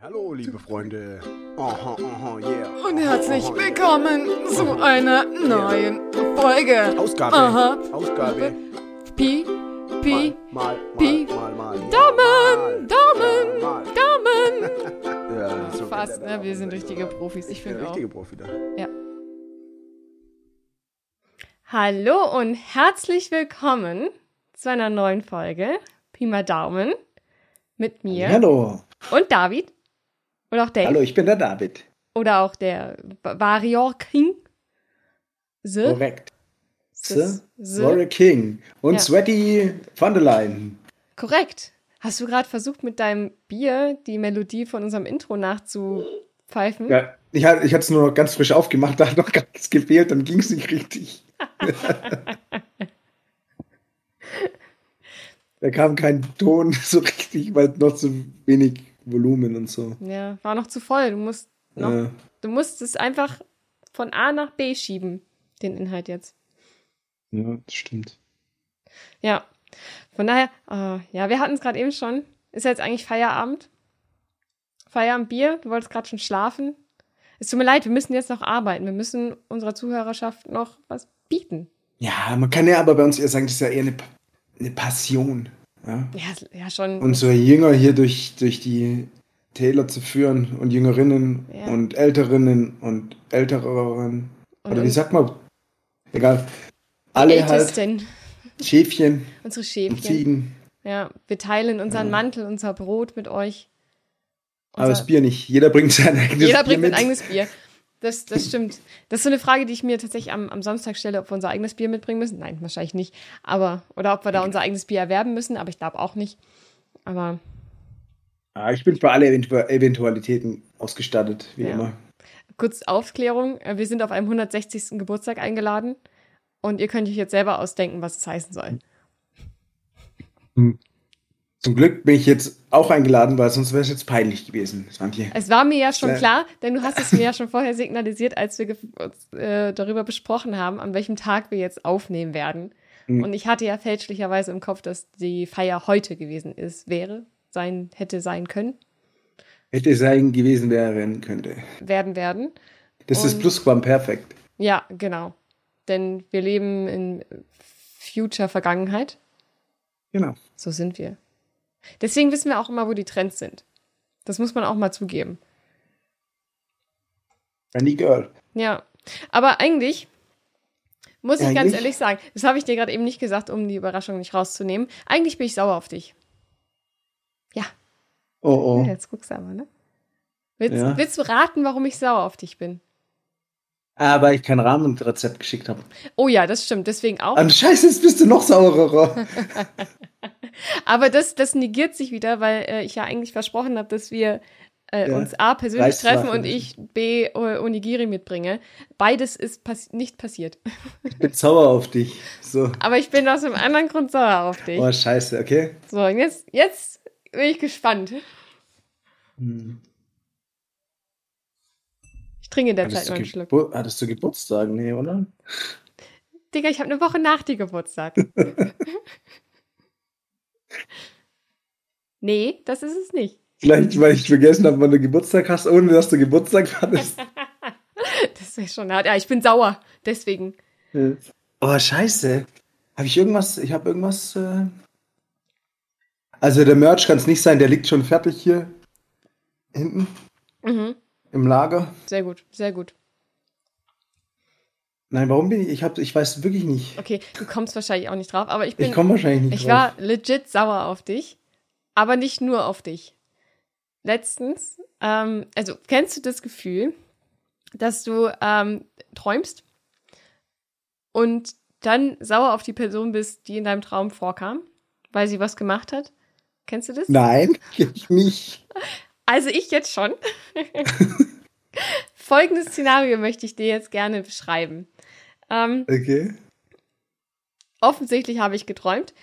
Hallo, liebe Freunde. Aha, aha, yeah. Und herzlich Aha, willkommen zu einer neuen Folge. Ausgabe. Aha. Ausgabe. Pi, Pi, Mal, mal, Pi. mal, mal, mal. Daumen, Daumen, Mal. Daumen. Ja, so Fast, ne? Wir sind richtige Profis. Ich finde auch. richtige Profi da. Ja. Hallo und herzlich willkommen zu einer neuen Folge. Pi mal Daumen. Mit mir Hallo. und David. Oder auch Dave. Hallo, ich bin der David. Oder auch der Varior King. The. Korrekt. The- The Warrior King und Ja. Sweaty von der Leyen. Korrekt. Hast du gerade versucht, mit deinem Bier die Melodie von unserem Intro nachzupfeifen? Ja, ich, hatte- ich hatte es nur noch ganz frisch aufgemacht, da hat noch gar nichts gefehlt, dann ging es nicht richtig. da kam kein Ton so richtig, weil noch zu wenig Volumen und so. Ja, war noch zu voll. Du musst, noch, Äh, du musst es einfach von A nach B schieben, den Inhalt jetzt. ja, das stimmt. Ja, von daher, äh, ja, wir hatten es gerade eben schon. Ist jetzt eigentlich Feierabend? Feierabend Bier? Du wolltest gerade schon schlafen? Es tut mir leid, wir müssen jetzt noch arbeiten. Wir müssen unserer Zuhörerschaft noch was bieten. Ja, man kann ja aber bei uns eher sagen, das ist ja eher eine, eine Passion. Ja? Ja, ja schon. unsere Jünger hier durch, durch die Täler zu führen und Jüngerinnen Ja. und Älterinnen und Ältereren. Und Oder wie sagt man? Egal. Alle halt Ältesten, Schäfchen unsere und Schäfchen. Ziegen. Ja, wir teilen unseren Ja. Mantel, unser Brot mit euch. Aber das Unser- Bier nicht. Jeder bringt sein eigenes Jeder Bier bringt mit. ein eigenes Bier. Das, das stimmt. Das ist so eine Frage, die ich mir tatsächlich am, am Samstag stelle, ob wir unser eigenes Bier mitbringen müssen. Nein, wahrscheinlich nicht. Aber, oder ob wir da unser eigenes Bier erwerben müssen, aber ich glaube auch nicht. Aber Ah, ich bin für alle Eventu Eventualitäten ausgestattet, wie Ja. immer. kurz Aufklärung. äh, Wir sind auf einem 160. Geburtstag eingeladen und ihr könnt euch jetzt selber ausdenken, was es heißen soll. Zum Glück bin ich jetzt auch eingeladen, weil sonst wäre es jetzt peinlich gewesen, Svantje. Es war mir ja schon klar, denn du hast es mir ja schon vorher signalisiert, als wir äh, darüber besprochen haben, an welchem Tag wir jetzt aufnehmen werden. Mhm. Und ich hatte ja fälschlicherweise im Kopf, dass die Feier heute gewesen ist, wäre, sein, hätte sein können, Hätte sein gewesen wären könnte. werden werden. Das ist Und- Plusquamperfekt. Ja, genau. Denn wir leben in Future Vergangenheit. Genau. So sind wir. Deswegen wissen wir auch immer, wo die Trends sind. Das muss man auch mal zugeben. Funny Girl. Ja. Aber eigentlich muss ich ganz Eigentlich? ehrlich sagen, das habe ich dir gerade eben nicht gesagt, um die Überraschung nicht rauszunehmen. Eigentlich bin ich sauer auf dich. Ja, Oh oh. jetzt guckst du aber, ne? Willst, Ja. willst du raten, warum ich sauer auf dich bin? Aber ich kein Rahmenrezept geschickt habe. Oh ja, das stimmt. Deswegen auch. An Scheiße, jetzt bist du noch saurer. Aber das, das negiert sich wieder, weil äh, ich ja eigentlich versprochen habe, dass wir äh, Ja. uns A persönlich treffen und ich B Onigiri mitbringe. Beides ist pass nicht passiert. Ich bin sauer auf dich. So. Aber ich bin aus einem anderen Grund sauer auf dich. Oh, scheiße, okay. So, und jetzt, jetzt bin ich gespannt. Hm. Ich trinke derzeit noch einen Schluck. Gebur hattest du Geburtstag? Nee, oder? Digga, ich habe eine Woche nach dir Geburtstag. nee, das ist es nicht. Vielleicht, weil ich vergessen habe, wann du Geburtstag hast, ohne dass du Geburtstag hattest. Das ist schon hart. Ja, ich bin sauer. Deswegen. oh, scheiße. Habe ich irgendwas? Ich habe irgendwas. Äh... Also, der Merch kann es nicht sein, der liegt schon fertig hier hinten Mhm. im Lager. Sehr gut, sehr gut. Nein, warum bin ich? Ich, hab, ich weiß wirklich nicht. Okay, du kommst wahrscheinlich auch nicht drauf, aber ich bin. Ich komme wahrscheinlich nicht Ich drauf. war legit sauer auf dich, aber nicht nur auf dich. Letztens, ähm, also kennst du das Gefühl, dass du ähm, träumst und dann sauer auf die Person bist, die in deinem Traum vorkam, weil sie was gemacht hat? Kennst du das? Nein, ich nicht. Also ich jetzt schon. Folgendes Szenario möchte ich dir jetzt gerne beschreiben. Ähm, Okay. offensichtlich habe ich geträumt.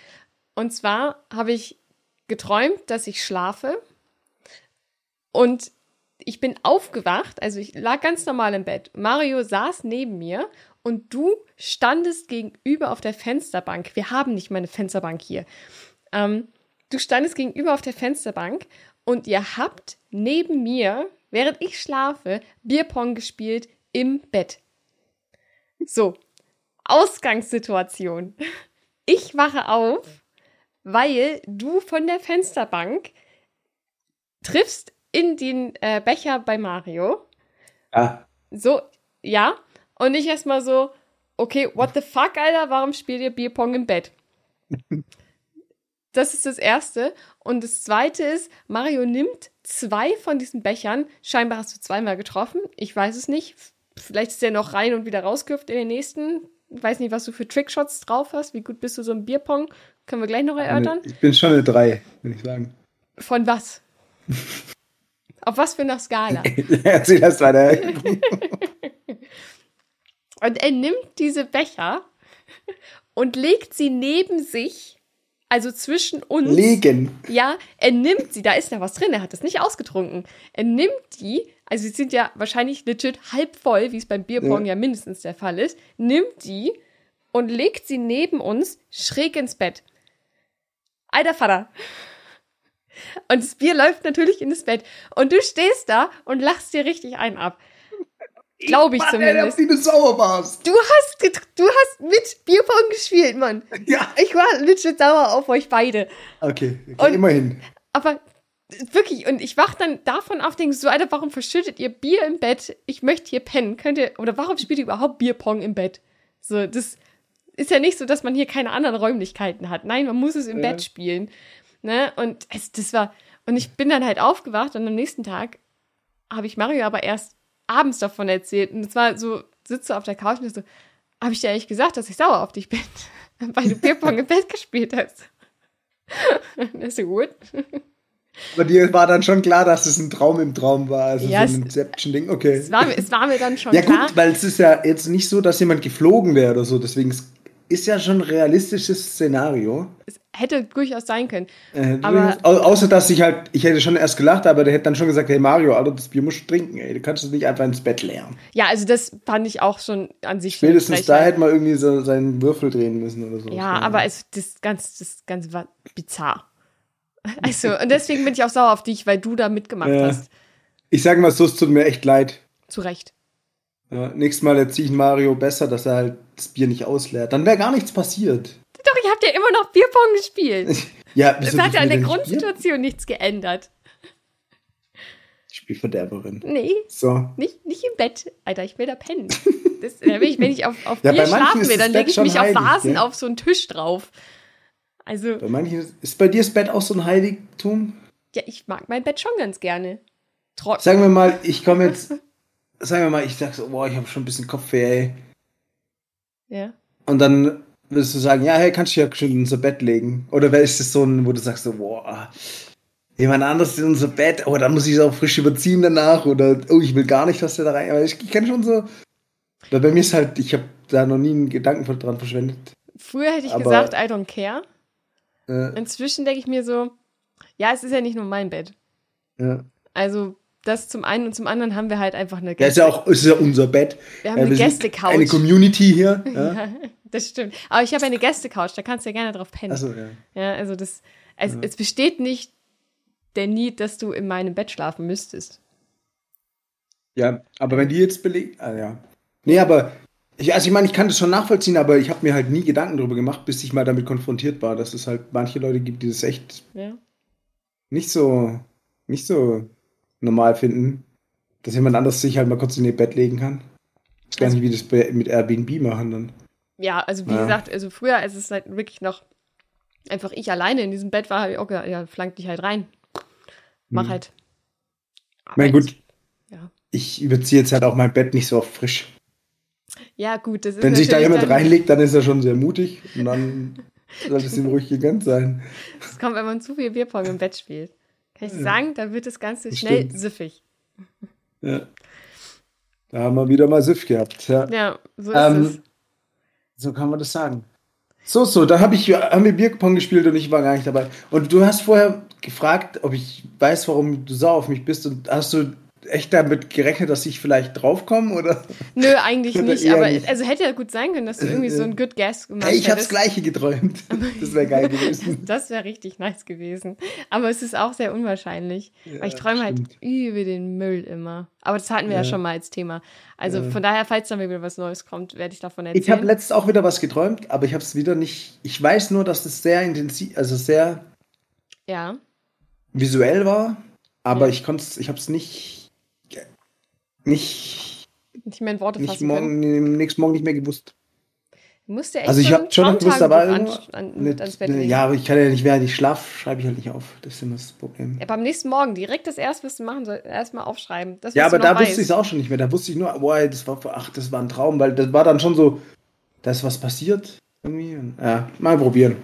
Und zwar habe ich geträumt, dass ich schlafe. Und ich bin aufgewacht, also ich lag ganz normal im Bett. Mario saß neben mir und du standest gegenüber auf der Fensterbank. Wir haben nicht mal eine Fensterbank hier. Ähm, du standest gegenüber auf der Fensterbank und ihr habt neben mir, während ich schlafe, Bierpong gespielt im Bett. So, Ausgangssituation. Ich wache auf, weil du von der Fensterbank triffst in den äh, Becher bei Mario. Ja. So, ja. Und ich erstmal so, okay, what the fuck, Alter, warum spielt ihr Bierpong im Bett? Das ist das Erste. Und das Zweite ist, Mario nimmt zwei von diesen Bechern. Scheinbar hast du zweimal getroffen. Ich weiß es nicht. Vielleicht ist der noch rein und wieder rausgehüpft in den nächsten. Ich weiß nicht, was du für Trickshots drauf hast. Wie gut bist du so im Bierpong? Können wir gleich noch erörtern. Ich bin schon eine 3, würde ich sagen. Von was? Auf was für einer Skala? Erzähl das weiter. Und er nimmt diese Becher und legt sie neben sich, also zwischen uns. Legen. Ja, er nimmt sie, da ist ja was drin, er hat das nicht ausgetrunken. Er nimmt die, also sie sind ja wahrscheinlich legit halb voll, wie es beim Bierpong ja. ja mindestens der Fall ist, nimmt die und legt sie neben uns schräg ins Bett. Alter Vater. Und das Bier läuft natürlich in das Bett. Und du stehst da und lachst dir richtig einen ab. Glaube ich Mann, zumindest. Ey, du sauer warst. Du hast, du hast mit Bierpong gespielt, Mann. Ja. Ich war legit sauer auf euch beide. Okay, okay Und- immerhin. Aber wirklich, und ich wach dann davon auf, denke so, Alter, warum verschüttet ihr Bier im Bett? Ich möchte hier pennen. Könnt ihr, oder warum spielt ihr überhaupt Bierpong im Bett? So, das ist ja nicht so, dass man hier keine anderen Räumlichkeiten hat. Nein, man muss es im Ja. Bett spielen. Ne? Und es, das war, und ich bin dann halt aufgewacht und am nächsten Tag habe ich Mario aber erst abends davon erzählt. Und es war so, sitze auf der Couch und so, habe ich dir eigentlich gesagt, dass ich sauer auf dich bin, weil du Bierpong im Bett gespielt hast. Das ist so gut. Aber dir war dann schon klar, dass es ein Traum im Traum war. Also Ja, so ein es- Inception-Ding. Okay. Es war, mir- es war mir dann schon Ja klar. gut, weil es ist ja jetzt nicht so, dass jemand geflogen wäre oder so. Deswegen es ist ja schon ein realistisches Szenario. Es hätte durchaus sein können. Äh, Aber- au außer dass ich halt, ich hätte schon erst gelacht, aber der hätte dann schon gesagt, hey Mario, Alter, das Bier musst du trinken, ey. Du kannst es nicht einfach ins Bett leeren. Ja, also das fand ich auch schon an sich. Spätestens da hätte man irgendwie so seinen Würfel drehen müssen oder so. Ja, aber es, das, Ganze, das Ganze war bizarr. Also, und deswegen bin ich auch sauer auf dich, weil du da mitgemacht Ja. hast. Ich sage mal so, es tut mir echt leid. Zu Recht. Ja, nächstes Mal erziehe ich Mario besser, dass er halt das Bier nicht ausleert. Dann wäre gar nichts passiert. Doch, ich habe dir immer noch Bierpong gespielt. Ja, Es wieso hat ja an der denn nicht? Grundsituation nichts geändert. Spielverderberin. Nee, So. nicht, nicht im Bett. Alter, ich will da pennen. Das, da will ich, wenn ich auf, auf Ja, Bier schlafen ist will, das dann lege ich mich auf heilig, Vasen gell? auf so einen Tisch drauf. Also, Bei manchen ist bei dir das Bett auch so ein Heiligtum? ja, ich mag mein Bett schon ganz gerne. Tro Sagen wir mal, ich komme jetzt, sagen wir mal, ich sag so, boah, ich habe schon ein bisschen Kopfweh, ey. ja. Und dann würdest du sagen, ja, hey, kannst du ja schon in unser Bett legen? Oder wer ist das so ein, wo du sagst so, boah, jemand anderes in unser Bett, oh, dann muss ich es auch frisch überziehen danach oder, oh, ich will gar nicht, dass der da rein, aber ich, ich kenne schon so, weil bei mir ist halt, ich habe da noch nie einen Gedanken dran verschwendet. Früher hätte ich Aber- gesagt, I don't care. Äh, Inzwischen denke ich mir so, ja, es ist ja nicht nur mein Bett. ja. Also, das zum einen und zum anderen haben wir halt einfach eine ja, ist ja auch, ist ja unser Bett. wir haben Ja, eine Gästecouch. Eine Community hier. Ja? Ja, das stimmt. Aber ich habe eine Gästecouch, da kannst du ja gerne drauf pennen. Achso, ja. Ja, also das, es, es besteht nicht der Need, dass du in meinem Bett schlafen müsstest. Ja, aber wenn die jetzt belegt. Ah, ja. Nee, aber. Ich, also ich meine, ich kann das schon nachvollziehen, aber ich habe mir halt nie Gedanken darüber gemacht, bis ich mal damit konfrontiert war, dass es halt manche Leute gibt, die das echt Ja. nicht so, nicht so normal finden, dass jemand anderes sich halt mal kurz in ihr Bett legen kann. Ich weiß Also- nicht, wie das mit Airbnb machen dann. Ja, also wie Ja. gesagt, also früher, als es halt wirklich noch einfach ich alleine in diesem Bett war, habe ich auch gesagt, ja, flank dich halt rein. Mach Hm. halt. Aber gut, Ja. ich überziehe jetzt halt auch mein Bett nicht so oft frisch. Ja, gut, das ist Wenn sich da jemand dann, reinlegt, dann ist er schon sehr mutig und dann sollte es ihm ruhig gegönnt sein. Das kommt, wenn man zu viel Bierpong im Bett spielt. Kann ich Ja. sagen, da wird das Ganze Das schnell stimmt. süffig. Ja. Da haben wir wieder mal Süff gehabt. Ja. Ja, so ist Ähm, es. So kann man das sagen. So, so, da habe ich, haben wir Bierpong gespielt und ich war gar nicht dabei. Und du hast vorher gefragt, ob ich weiß, warum du sauer auf mich bist. Und hast du echt damit gerechnet, dass ich vielleicht draufkomme? Oder? Nö, eigentlich Oder nicht. Aber nicht. also hätte ja gut sein können, dass du irgendwie so ein Good Guess gemacht Hey, ich habe das. Gleiche geträumt. Das wäre geil gewesen. Das wäre richtig nice gewesen. Aber es ist auch sehr unwahrscheinlich. weil ich träume halt über den Müll immer. Aber das hatten wir ja, Ja. schon mal als Thema. Also Ja. von daher, falls dann wieder was Neues kommt, werde ich davon erzählen. Ich habe letztens auch wieder was geträumt, aber ich habe es wieder nicht. Ich weiß nur, dass es sehr intensiv, also sehr ja. visuell war, aber Ja. ich konnte es, ich habe es nicht, nicht, Nicht mehr in Worte nicht fassen können. morgen, nächsten Morgen nicht mehr gewusst. Du musst ja echt Also ich habe schon noch gewusst, aber an, an, mit ans Bett legen. ja, aber ich kann ja nicht, während ich schlaf, schreibe ich halt nicht auf. Das ist immer das Problem. Ja, beim nächsten Morgen direkt das erste, was du machen erstmal aufschreiben. Das, Ja, aber da noch wusste ich es auch schon nicht mehr. Da wusste ich nur, boah, das war, ach, das war ein Traum, weil das war dann schon so, da ist was passiert irgendwie. Ja, mal probieren.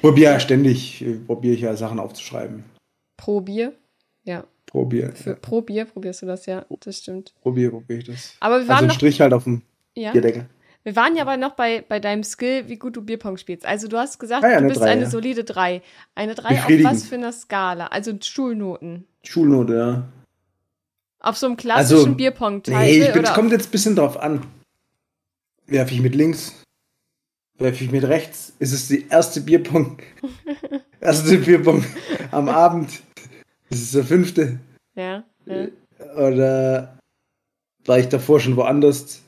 Probiere ja ständig, äh, probiere ich ja Sachen aufzuschreiben. Pro Bier. Ja, Probiere. für, pro Bier probierst du das, ja. Das stimmt. Probiere, probiere ich das. Aber wir Also waren ein noch. Strich halt auf dem Ja? Bierdeckel. Wir waren ja aber noch bei, bei deinem Skill, wie gut du Bierpong spielst. Also du hast gesagt, Ah ja, du bist Drei, eine ja. solide 3. Eine 3 auf was für einer Skala? Also Schulnoten. Schulnote, ja. Auf so einem klassischen Also, Bierpong-Titel Nee, es kommt jetzt ein bisschen drauf an. Werfe ich mit links? Werfe ich mit rechts? Ist es die erste Bierpong? erste Bierpong am Abend? Ist es der fünfte? ja, ja. Oder war ich davor schon woanders?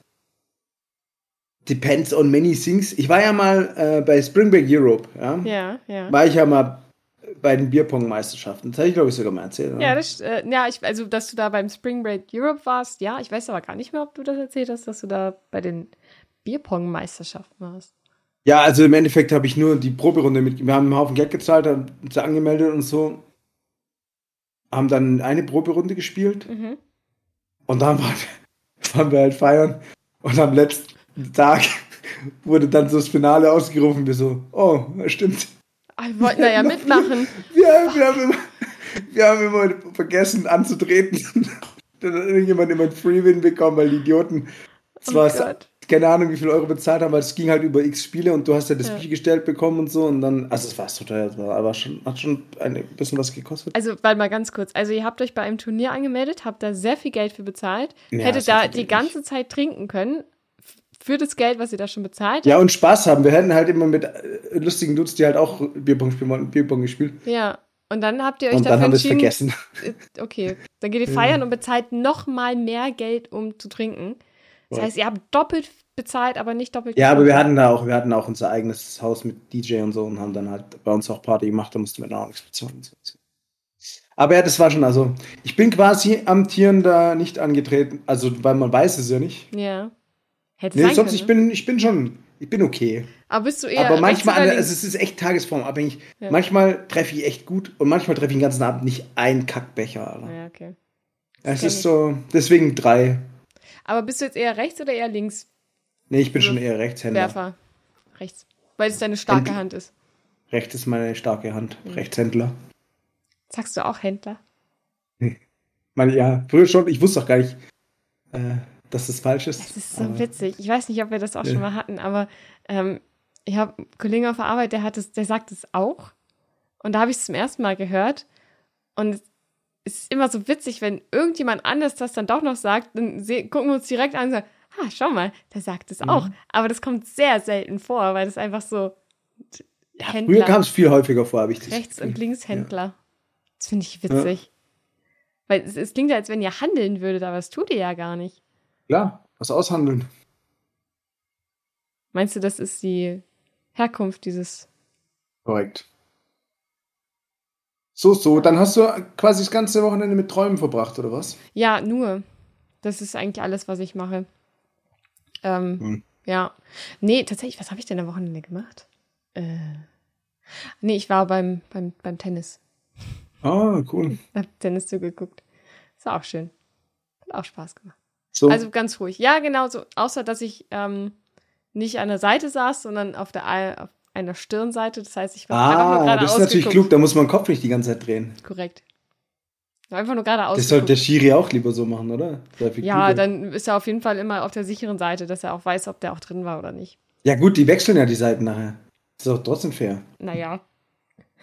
Depends on many things. Ich war ja mal äh, bei Spring Break Europe, ja? Ja, ja. War ich ja mal bei den Bierpong-Meisterschaften. Das habe ich, glaube ich, sogar mal erzählt. Oder? Ja, das, äh, ja ich, also, dass du da beim Spring Break Europe warst, ja. Ich weiß aber gar nicht mehr, ob du das erzählt hast, dass du da bei den Bierpong-Meisterschaften warst. Ja, also im Endeffekt habe ich nur die Proberunde mit. Wir haben einen Haufen Geld gezahlt, haben uns angemeldet und so. Haben dann eine Proberunde gespielt Mhm. und dann waren, wir halt feiern. Und am letzten Tag wurde dann so das Finale ausgerufen. Wir so, oh, stimmt. Ah, wir wollten da ja mitmachen. Wir, wir, haben immer, wir haben immer vergessen anzutreten. Dann hat irgendjemand immer einen Free-Win bekommen, weil die Idioten Oh zwar Gott. Keine Ahnung, wie viel Euro bezahlt haben, weil es ging halt über x Spiele und du hast ja das Ja. Bier gestellt bekommen und so und dann, also es war so teuer, aber schon, hat schon ein bisschen was gekostet. Also, warte mal ganz kurz. Also, ihr habt euch bei einem Turnier angemeldet, habt da sehr viel Geld für bezahlt, Ja, hättet da die ganze Zeit trinken können für das Geld, was ihr da schon bezahlt Ja, und Spaß haben. Wir hätten halt immer mit äh, lustigen Dudes, die halt auch Bierpong spielen wollten, Bierpong gespielt. Ja. Und dann habt ihr euch Und dann dafür haben wir es vergessen. äh, Okay, dann geht ihr feiern und bezahlt noch mal mehr Geld, um zu trinken. Das heißt, ihr habt doppelt bezahlt, aber nicht doppelt Ja, aber wir hatten da auch, wir hatten auch unser eigenes Haus mit DJ und so und haben dann halt bei uns auch Party gemacht, da mussten wir dann auch nichts bezahlen. Aber ja, das war schon, also, ich bin quasi amtierender nicht angetreten, also, weil man weiß es ja nicht. Ja. Hätte Nee, sein sonst, können, ich ne? bin, ich bin schon, ich bin okay. Aber bist du eher aber manchmal, also es ist echt tagesformabhängig. Ja. Manchmal treffe ich echt gut und manchmal treffe ich den ganzen Abend nicht einen Kackbecher. Alter. Ja, okay. es kenn ist ich. so, deswegen drei. Aber bist du jetzt eher rechts oder eher links? Nee, ich bin Also schon eher Rechtshänder. Werfer. Rechts. Weil es deine starke Händ- Hand ist. Rechts ist meine starke Hand. Mhm. Rechtshändler. Sagst du auch Händler? Meine, ja, früher schon, ich wusste auch gar nicht, äh, dass das falsch ist. Das ist so aber- witzig. Ich weiß nicht, ob wir das auch Ja. schon mal hatten, aber ähm, ich habe einen Kollegen auf der Arbeit, der hat es, der sagt es auch. Und da habe ich es zum ersten Mal gehört. Und es ist immer so witzig, wenn irgendjemand anders das dann doch noch sagt, dann gucken wir uns direkt an und sagen, ah, schau mal, der sagt es Mhm. auch. Aber das kommt sehr selten vor, weil das einfach so Früher Händler, kam es viel häufiger vor, habe ich das Rechts- und Linkshändler. Das finde ich witzig. Weil es, es klingt ja, als wenn ihr handeln würdet, aber das tut ihr ja gar nicht. Klar, was aushandeln. Meinst du, das ist die Herkunft dieses Korrekt. So, so, dann hast du quasi das ganze Wochenende mit Träumen verbracht, oder was? Ja, nur. Das ist eigentlich alles, was ich mache. Ähm, Hm. Ja. Nee, tatsächlich, was habe ich denn am Wochenende gemacht? Äh, nee, ich war beim, beim, beim Tennis. Ah, cool. Hab Tennis zugeguckt. Ist auch schön. Hat auch Spaß gemacht. So, Also ganz ruhig. Ja, genau so. Außer, dass ich ähm, nicht an der Seite saß, sondern auf der auf einer Stirnseite. Das heißt, ich war einfach nur ah, gerade das ist natürlich klug, da muss man den Kopf nicht die ganze Zeit drehen. Korrekt. Einfach nur gerade Das sollte der. Schiri auch lieber so machen, oder? Ja, klüger. dann ist er auf jeden Fall immer auf der sicheren Seite, dass er auch weiß, ob der auch drin war oder nicht. Ja, gut, die wechseln ja die Seiten nachher. Das ist doch trotzdem fair. Naja,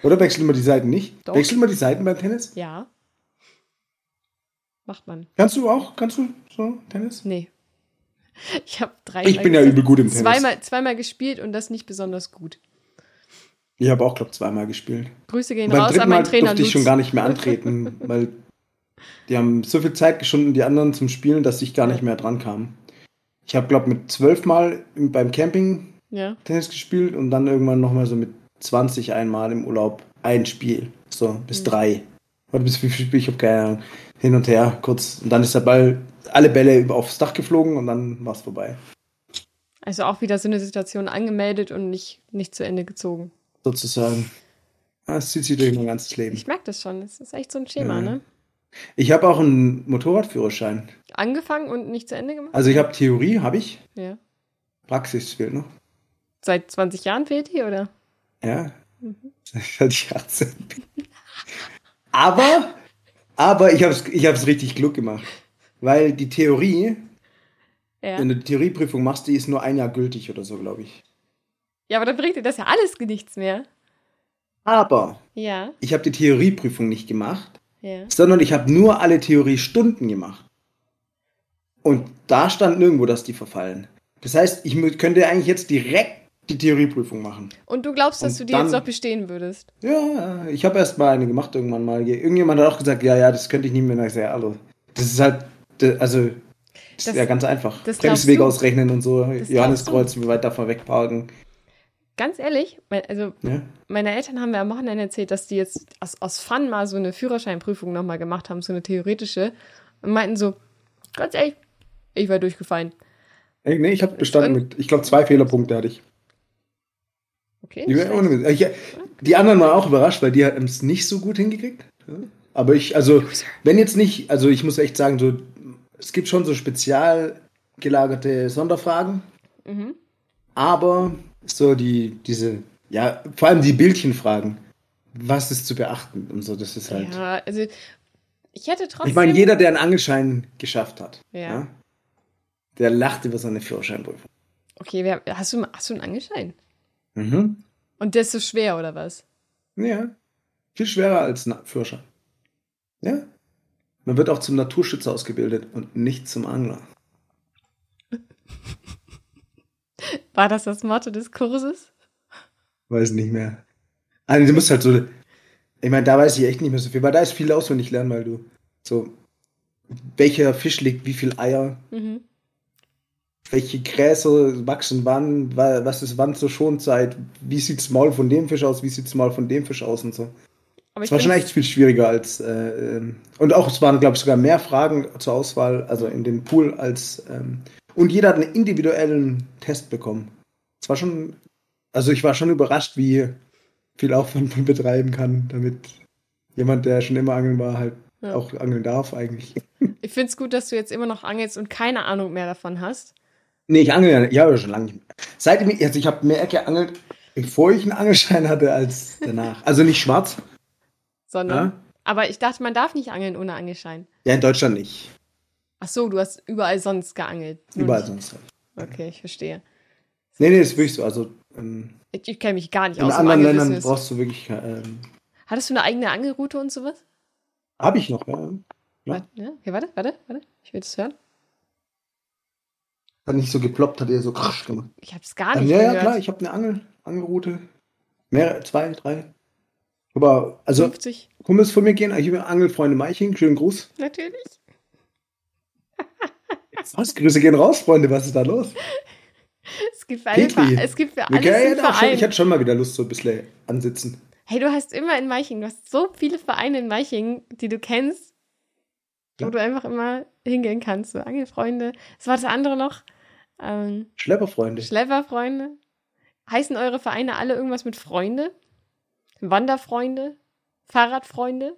Oder wechseln wir die Seiten nicht? Doch. Wechseln wir die Seiten beim Tennis? ja. Macht man. Kannst du auch? Kannst du so Tennis? Nee. Ich habe drei. Ich bin ja übel gut im Tennis. Zweimal, zweimal gespielt und das nicht besonders gut. Ich habe auch, glaube ich, zweimal gespielt. Grüße gehen Beim raus dritten an meinen Trainer durfte ich schon gar nicht mehr antreten, weil die haben so viel Zeit geschunden, die anderen zum Spielen, dass ich gar nicht mehr dran kam. Ich habe, glaube mit zwölf Mal im- beim Camping Ja. Tennis gespielt und dann irgendwann nochmal so mit 20 einmal im Urlaub ein Spiel. So, bis Mhm. drei. Oder bis wie viel Spiel, ich habe keine Ahnung. Hin und her, kurz. Und dann ist der Ball, alle Bälle aufs Dach geflogen und dann war es vorbei. Also auch wieder so eine Situation angemeldet und nicht, nicht zu Ende gezogen. Sozusagen. Das zieht sich durch mein ganzes Leben. Ich merke das schon. Das ist echt so ein Schema, Ja. ne? Ich habe auch einen Motorradführerschein. Angefangen und nicht zu Ende gemacht? Also ich habe Theorie, habe ich. Ja. Praxis fehlt noch. Seit 20 Jahren fehlt die, oder? Ja. Seit ich 18 bin. Aber, aber ich habe es ich hab's richtig klug gemacht. Weil die Theorie, Ja. wenn du die Theorieprüfung machst, die ist nur ein Jahr gültig oder so, glaube ich. Ja, aber dann bringt dir das ja alles nichts mehr. Aber Ja, ich habe die Theorieprüfung nicht gemacht, ja. sondern ich habe nur alle Theoriestunden gemacht. Und da stand nirgendwo, dass die verfallen. Das heißt, ich könnte eigentlich jetzt direkt die Theorieprüfung machen. Und du glaubst, dass Und du die dann- jetzt noch bestehen würdest? Ja, ich habe erst mal eine gemacht irgendwann mal. Irgendjemand hat auch gesagt, ja, ja, das könnte ich nicht mehr. Ich sag, ja, hallo. Das ist halt, also, das, Das- ist ja ganz einfach. Bremsweg ausrechnen und so, Johanneskreuz, wie weit davon wegparken. Ganz ehrlich, mein, also Ja? meine Eltern haben mir am Wochenende erzählt, dass die jetzt aus, aus Fun mal so eine Führerscheinprüfung nochmal gemacht haben, so eine theoretische. Und meinten so, ganz ehrlich, ich war durchgefallen. Ey, nee, ich habe bestanden Und- mit, ich glaube, zwei Fehlerpunkte hatte ich. Okay. Die, die anderen waren auch überrascht, weil die haben es nicht so gut hingekriegt. Ja. Aber ich, also, wenn jetzt nicht, also ich muss echt sagen, so, es gibt schon so spezial gelagerte Sonderfragen, Mhm. aber so die, diese, ja, vor allem die Bildchenfragen, was ist zu beachten und so, das ist halt. Ja, also ich hätte trotzdem. ich meine, jeder, der einen Angelschein geschafft hat, Ja. der lacht über seine Führerscheinprüfung. Okay, wer, hast, du, hast du einen Angelschein? Mhm. Und der ist so schwer, oder was? Ja. Viel schwerer als ein Führerschein. Ja. Man wird auch zum Naturschützer ausgebildet und nicht zum Angler. War das das Motto des Kurses? Weiß nicht mehr. Also, du musst halt so. Ich meine, da weiß ich echt nicht mehr so viel, weil da ist viel auswendig lernen, weil du so. Welcher Fisch legt wie viel Eier? Mhm. Welche Gräser wachsen wann? wa- Was ist wann zur Schonzeit? Wie sieht's Maul von dem Fisch aus? Wie sieht's Maul von dem Fisch aus und so? Aber Es war schon echt viel schwieriger als. Äh, ähm, und auch, es waren, glaube ich, sogar mehr Fragen zur Auswahl, also in den Pool, als. Ähm, und jeder hat einen individuellen Test bekommen. Es war schon. Also, ich war schon überrascht, wie viel Aufwand man betreiben kann, damit jemand, der schon immer angeln war, halt Ja. auch angeln darf, eigentlich. Ich finde es gut, dass du jetzt immer noch angelst und keine Ahnung mehr davon hast. Nee, ich angel ja, ja schon lange nicht mehr. Seitdem ich, also ich habe mehr geangelt, bevor ich einen Angelschein hatte, als danach. Also nicht schwarz. Sondern. Ja, Aber ich dachte, man darf nicht angeln ohne Angelschein. ja in Deutschland nicht. Ach so, du hast überall sonst geangelt. Überall nicht- sonst. halt. Okay, ich verstehe. Nee, nee, das ist wirklich so. Also ähm, Ich, ich kenne mich gar nicht in aus dem anderen Ländern brauchst du wirklich. Ähm, Hattest du eine eigene Angelroute und sowas? habe ich noch, ja. Ja. Warte, ja? Okay, warte, warte, warte. Ich will das hören. Hat nicht so geploppt, hat eher so krasch gemacht. Ich habe es gar nicht ja, ja, gehört. klar, ich habe eine Angel, Angelroute. Mehrere, zwei, drei. Aber, also, 50. Kumpels von mir gehen, ich habe Angelfreunde Meiching, schönen Gruß. Natürlich. Was? Grüße gehen raus, Freunde, was ist da los? Es gibt für, alle es gibt für alles können einen ja auch schon, Verein. ich hatte schon mal wieder Lust, so ein bisschen ansitzen. Hey, du hast immer in Meichingen, du hast so viele Vereine in Meichingen, die du kennst, Ja. wo du einfach immer hingehen kannst. So Angelfreunde. Was war das andere noch? Ähm, Schlepperfreunde. Schlepperfreunde. Heißen eure Vereine alle irgendwas mit Freunde? Wanderfreunde? Fahrradfreunde?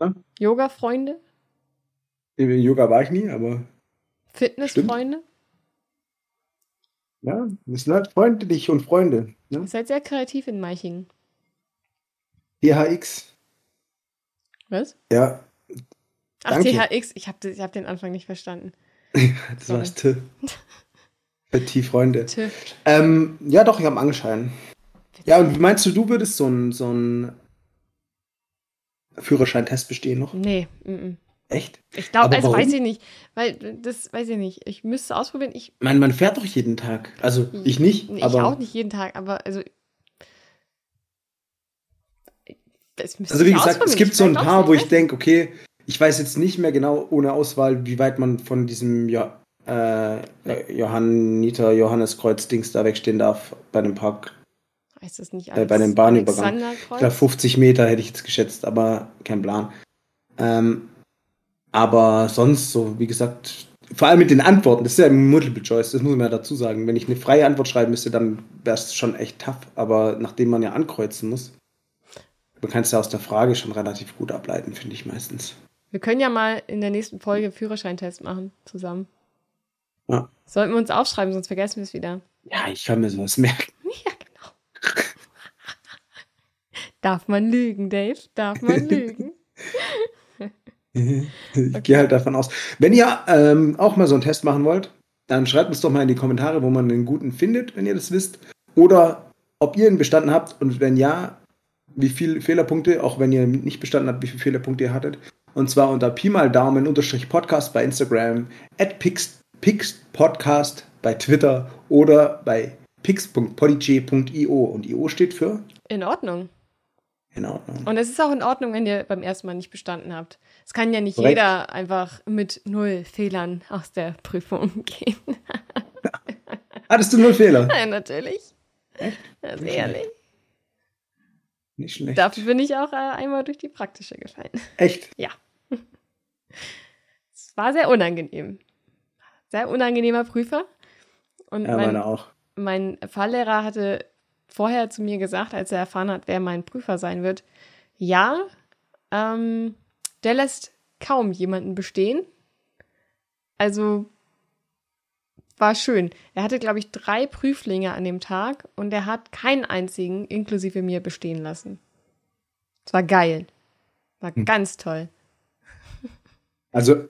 Ja. Yoga-Freunde? Im Yoga war ich nie, aber Fitnessfreunde? ja, wir sind halt freundlich und Freunde. Ihr Ne? seid sehr kreativ in Meichingen. THX. Was? Ja, Ach, Danke. THX. Ich habe ich hab den Anfang nicht verstanden. das war's. T. Für die Freunde. Ähm, ja, doch, ich habe einen Angelschein. Ja, und meinst du, du würdest so einen so Führerscheintest bestehen noch? Nee, mm. Echt? Ich glaube, Aber also weiß ich nicht. Weil, das weiß ich nicht. Ich müsste ausprobieren. Ich, Man, man fährt doch jeden Tag. Also ich nicht, ich aber. auch nicht jeden Tag, aber also. Das Also wie ich gesagt, es gibt so ein paar, wo ich ne? denke, okay, ich weiß jetzt nicht mehr genau ohne Auswahl, wie weit man von diesem jo äh, Johanniter Johanneskreuz-Dings da wegstehen darf bei dem Park. Heißt das nicht äh, bei dem Bahnübergang. Ich glaube 50 Meter hätte ich jetzt geschätzt, aber kein Plan. Ähm, aber sonst so, wie gesagt, vor allem mit den Antworten, das ist ja ein Multiple Choice, das muss man ja dazu sagen. Wenn ich eine freie Antwort schreiben müsste, dann wäre es schon echt tough. Aber nachdem man ja ankreuzen muss, man kann es ja aus der Frage schon relativ gut ableiten, finde ich meistens. Wir können ja mal in der nächsten Folge Führerscheintest machen zusammen. Ja. Sollten wir uns aufschreiben, sonst vergessen wir es wieder. Ja, ich kann mir sowas merken. Ja, genau. Darf man lügen, Dave? Darf man lügen? Ich gehe halt davon aus. Wenn ihr ähm, auch mal so einen Test machen wollt, dann schreibt uns doch mal in die Kommentare, wo man den guten findet, wenn ihr das wisst. Oder ob ihr ihn bestanden habt und wenn ja, wie viele Fehlerpunkte, auch wenn ihr nicht bestanden habt, wie viele Fehlerpunkte ihr hattet. Und zwar unter Pi mal Daumen unterstrich Podcast bei Instagram, at pix, pix Podcast bei Twitter oder bei pix.podigy.io. Und io steht für In Ordnung. in Ordnung. Und es ist auch in Ordnung, wenn ihr beim ersten Mal nicht bestanden habt. Es kann ja nicht Korrekt. jeder einfach mit null Fehlern aus der Prüfung gehen. Hattest du null Fehler? Nein, natürlich. Also ehrlich. Nicht schlecht. Dafür bin ich auch äh, einmal durch die praktische gefallen. Echt? Es war sehr unangenehm. Sehr unangenehmer Prüfer. Und Ja, mein, meine auch. mein Fahrlehrer hatte vorher zu mir gesagt, als er erfahren hat, wer mein Prüfer sein wird, ja, ähm, der lässt kaum jemanden bestehen. Also war schön. Er hatte, glaube ich, drei Prüflinge an dem Tag und er hat keinen einzigen, inklusive mir, bestehen lassen. Es war geil. War Hm. ganz toll. Also,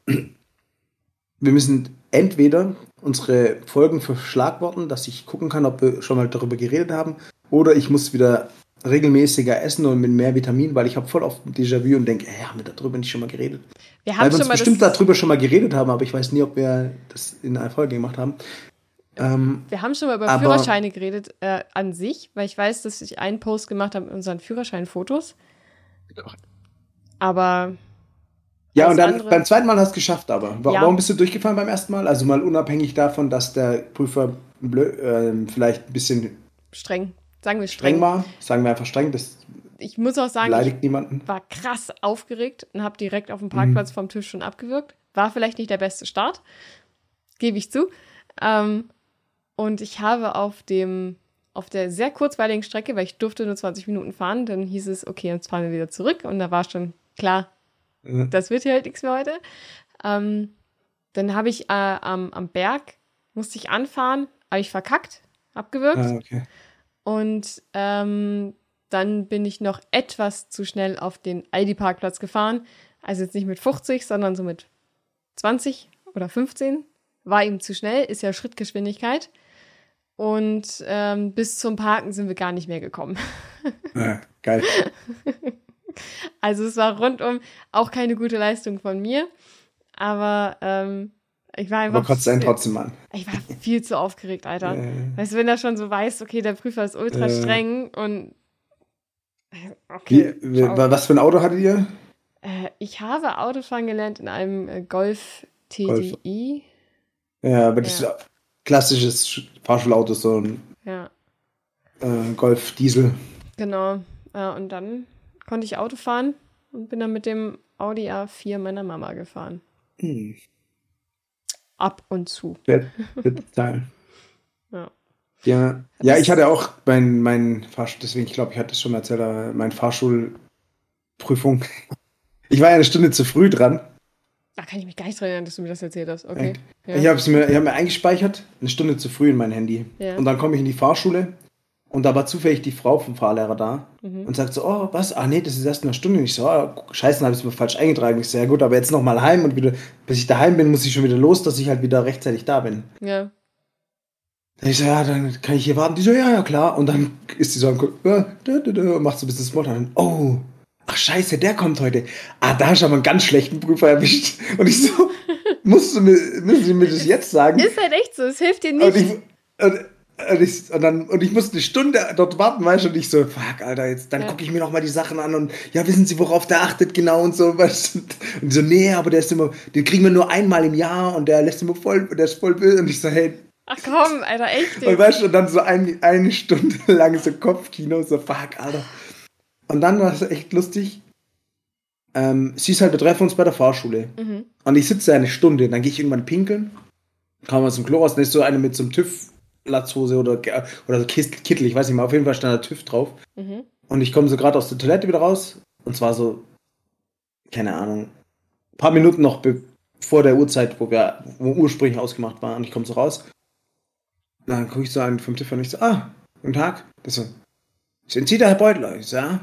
wir müssen entweder unsere Folgen verschlagworten, dass ich gucken kann, ob wir schon mal darüber geredet haben, oder ich muss wieder regelmäßiger essen und mit mehr Vitamin, weil ich habe voll auf Déjà-vu und denke, ey, haben wir darüber nicht schon mal geredet? Wir Weil haben wir uns schon mal bestimmt darüber schon mal geredet haben, aber ich weiß nie, ob wir das in einer Folge gemacht haben. Ähm, wir haben schon mal über Führerscheine geredet äh, an sich, weil ich weiß, dass ich einen Post gemacht habe mit unseren Führerscheinfotos. Aber ja, und dann andere- beim zweiten Mal hast du es geschafft, aber. Wa- Ja. Warum bist du durchgefallen beim ersten Mal? Also mal unabhängig davon, dass der Prüfer ähm, vielleicht ein bisschen streng, sagen wir streng. streng war. Sagen wir einfach streng, das Ich muss auch sagen, ich beleidigt niemanden. war krass aufgeregt und habe direkt auf dem Mhm. Parkplatz vom Tisch schon abgewürgt. War vielleicht nicht der beste Start, gebe ich zu. Ähm, und ich habe auf dem auf der sehr kurzweiligen Strecke, weil ich durfte nur 20 Minuten fahren, dann hieß es, okay, jetzt fahren wir wieder zurück. Und da war schon klar, Das wird hier halt nichts mehr heute. Ähm, dann habe ich äh, am, am Berg, musste ich anfahren, habe ich verkackt, abgewürgt. Ah, okay. Und ähm, dann bin ich noch etwas zu schnell auf den Aldi-Parkplatz gefahren. Also jetzt nicht mit 50, sondern so mit 20 oder 15. War ihm zu schnell, ist ja Schrittgeschwindigkeit. Und ähm, bis zum Parken sind wir gar nicht mehr gekommen. Ja, geil. Also es war rundum auch keine gute Leistung von mir. Aber ähm, ich war einfach. Aber kotzt einen trotzdem an. Ich war viel zu aufgeregt, Alter. Äh, Weißt du, wenn er schon so weiß, okay, der Prüfer ist ultra Äh. streng und. Okay. wie, was für ein Auto hattet ihr? Äh, ich habe Autofahren gelernt in einem äh, Golf TDI. Ja, aber das Ja. ist klassisches Sch- Fahrschulauto, so ein Ja, äh, Golf Diesel. genau. Und dann konnte ich Auto fahren und bin dann mit dem Audi A4 meiner Mama gefahren. Hm. Ab und zu. Teil. Ja. Ja, ja, ich hatte auch mein, mein Fahrschul, deswegen, ich glaube, ich hatte es schon mal erzählt, aber meine Fahrschulprüfung. Ich war ja eine Stunde zu früh dran. Da kann ich mich gar nicht dran erinnern, dass du mir das erzählt hast. Okay. Ja. Ich habe mir, ich hab mir eingespeichert, eine Stunde zu früh in mein Handy. Ja. Und dann komme ich in die Fahrschule und da war zufällig die Frau vom Fahrlehrer da Mhm. und sagt so, oh, was? Ah nee, das ist erst eine Stunde. Und ich so, ah, scheiße, dann habe ich es mir falsch eingetragen. Ich so, ja gut, aber jetzt nochmal heim und wieder, bis ich daheim bin, muss ich schon wieder los, dass ich halt wieder rechtzeitig da bin. ja. Ich so, ja, dann kann ich hier warten. Die so, ja, ja, klar. Und dann ist die so am da, da, da, und macht so ein bisschen Smalltalk. Und, Oh, ach scheiße, der kommt heute. Ah, da hast du aber einen ganz schlechten Prüfer erwischt. Und ich so, musst du mir, müssen Sie mir das jetzt sagen? Ist halt echt so, es hilft dir Und nicht. ich, und, und, ich, und, dann, und ich musste eine Stunde dort warten, weißt du, und ich so, fuck, Alter, jetzt, dann Ja. gucke ich mir noch mal die Sachen an und ja, wissen Sie, worauf der achtet genau und so, weißt du? Und so, nee, aber der ist immer, den kriegen wir nur einmal im Jahr und der lässt immer voll, der ist voll böse. Und ich so, hey, Ach komm, Alter, echt und jetzt. weißt du, und dann so ein, eine Stunde lang so Kopfkino, so fuck, Alter. Und dann war es echt lustig. Ähm, sie ist halt, wir treffen uns bei der Fahrschule. Mhm. Und ich sitze eine Stunde, dann gehe ich irgendwann pinkeln, kam aus dem Klo raus, dann ist so eine mit so einem TÜV-Latzhose oder, oder so Kittel, ich weiß nicht mehr, auf jeden Fall stand da TÜV drauf. Mhm. Und ich komme so gerade aus der Toilette wieder raus. Und zwar so, keine Ahnung, ein paar Minuten noch vor der Uhrzeit, wo wir wo ursprünglich ausgemacht waren. Und ich komme so raus. Und dann gucke ich so einen vom TÜV und ich so, ah, guten Tag. Das so, sind Sie der Herr Beutler? Ich so, ja.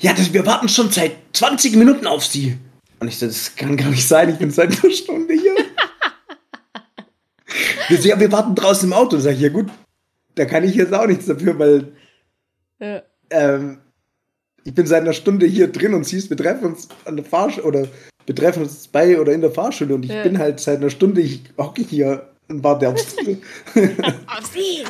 Ja, das, wir warten schon seit 20 Minuten auf Sie. Und ich so, das kann gar nicht sein, ich bin seit einer Stunde hier. Wir ja, wir warten draußen im Auto. Sag ich, ja gut, da kann ich jetzt auch nichts dafür, weil Ja. ähm, ich bin seit einer Stunde hier drin und sie ist, wir treffen uns an der Fahrschule oder wir treffen uns bei oder in der Fahrschule und ich Ja. bin halt seit einer Stunde, ich hocke hier und warte auf sie. Auf sie!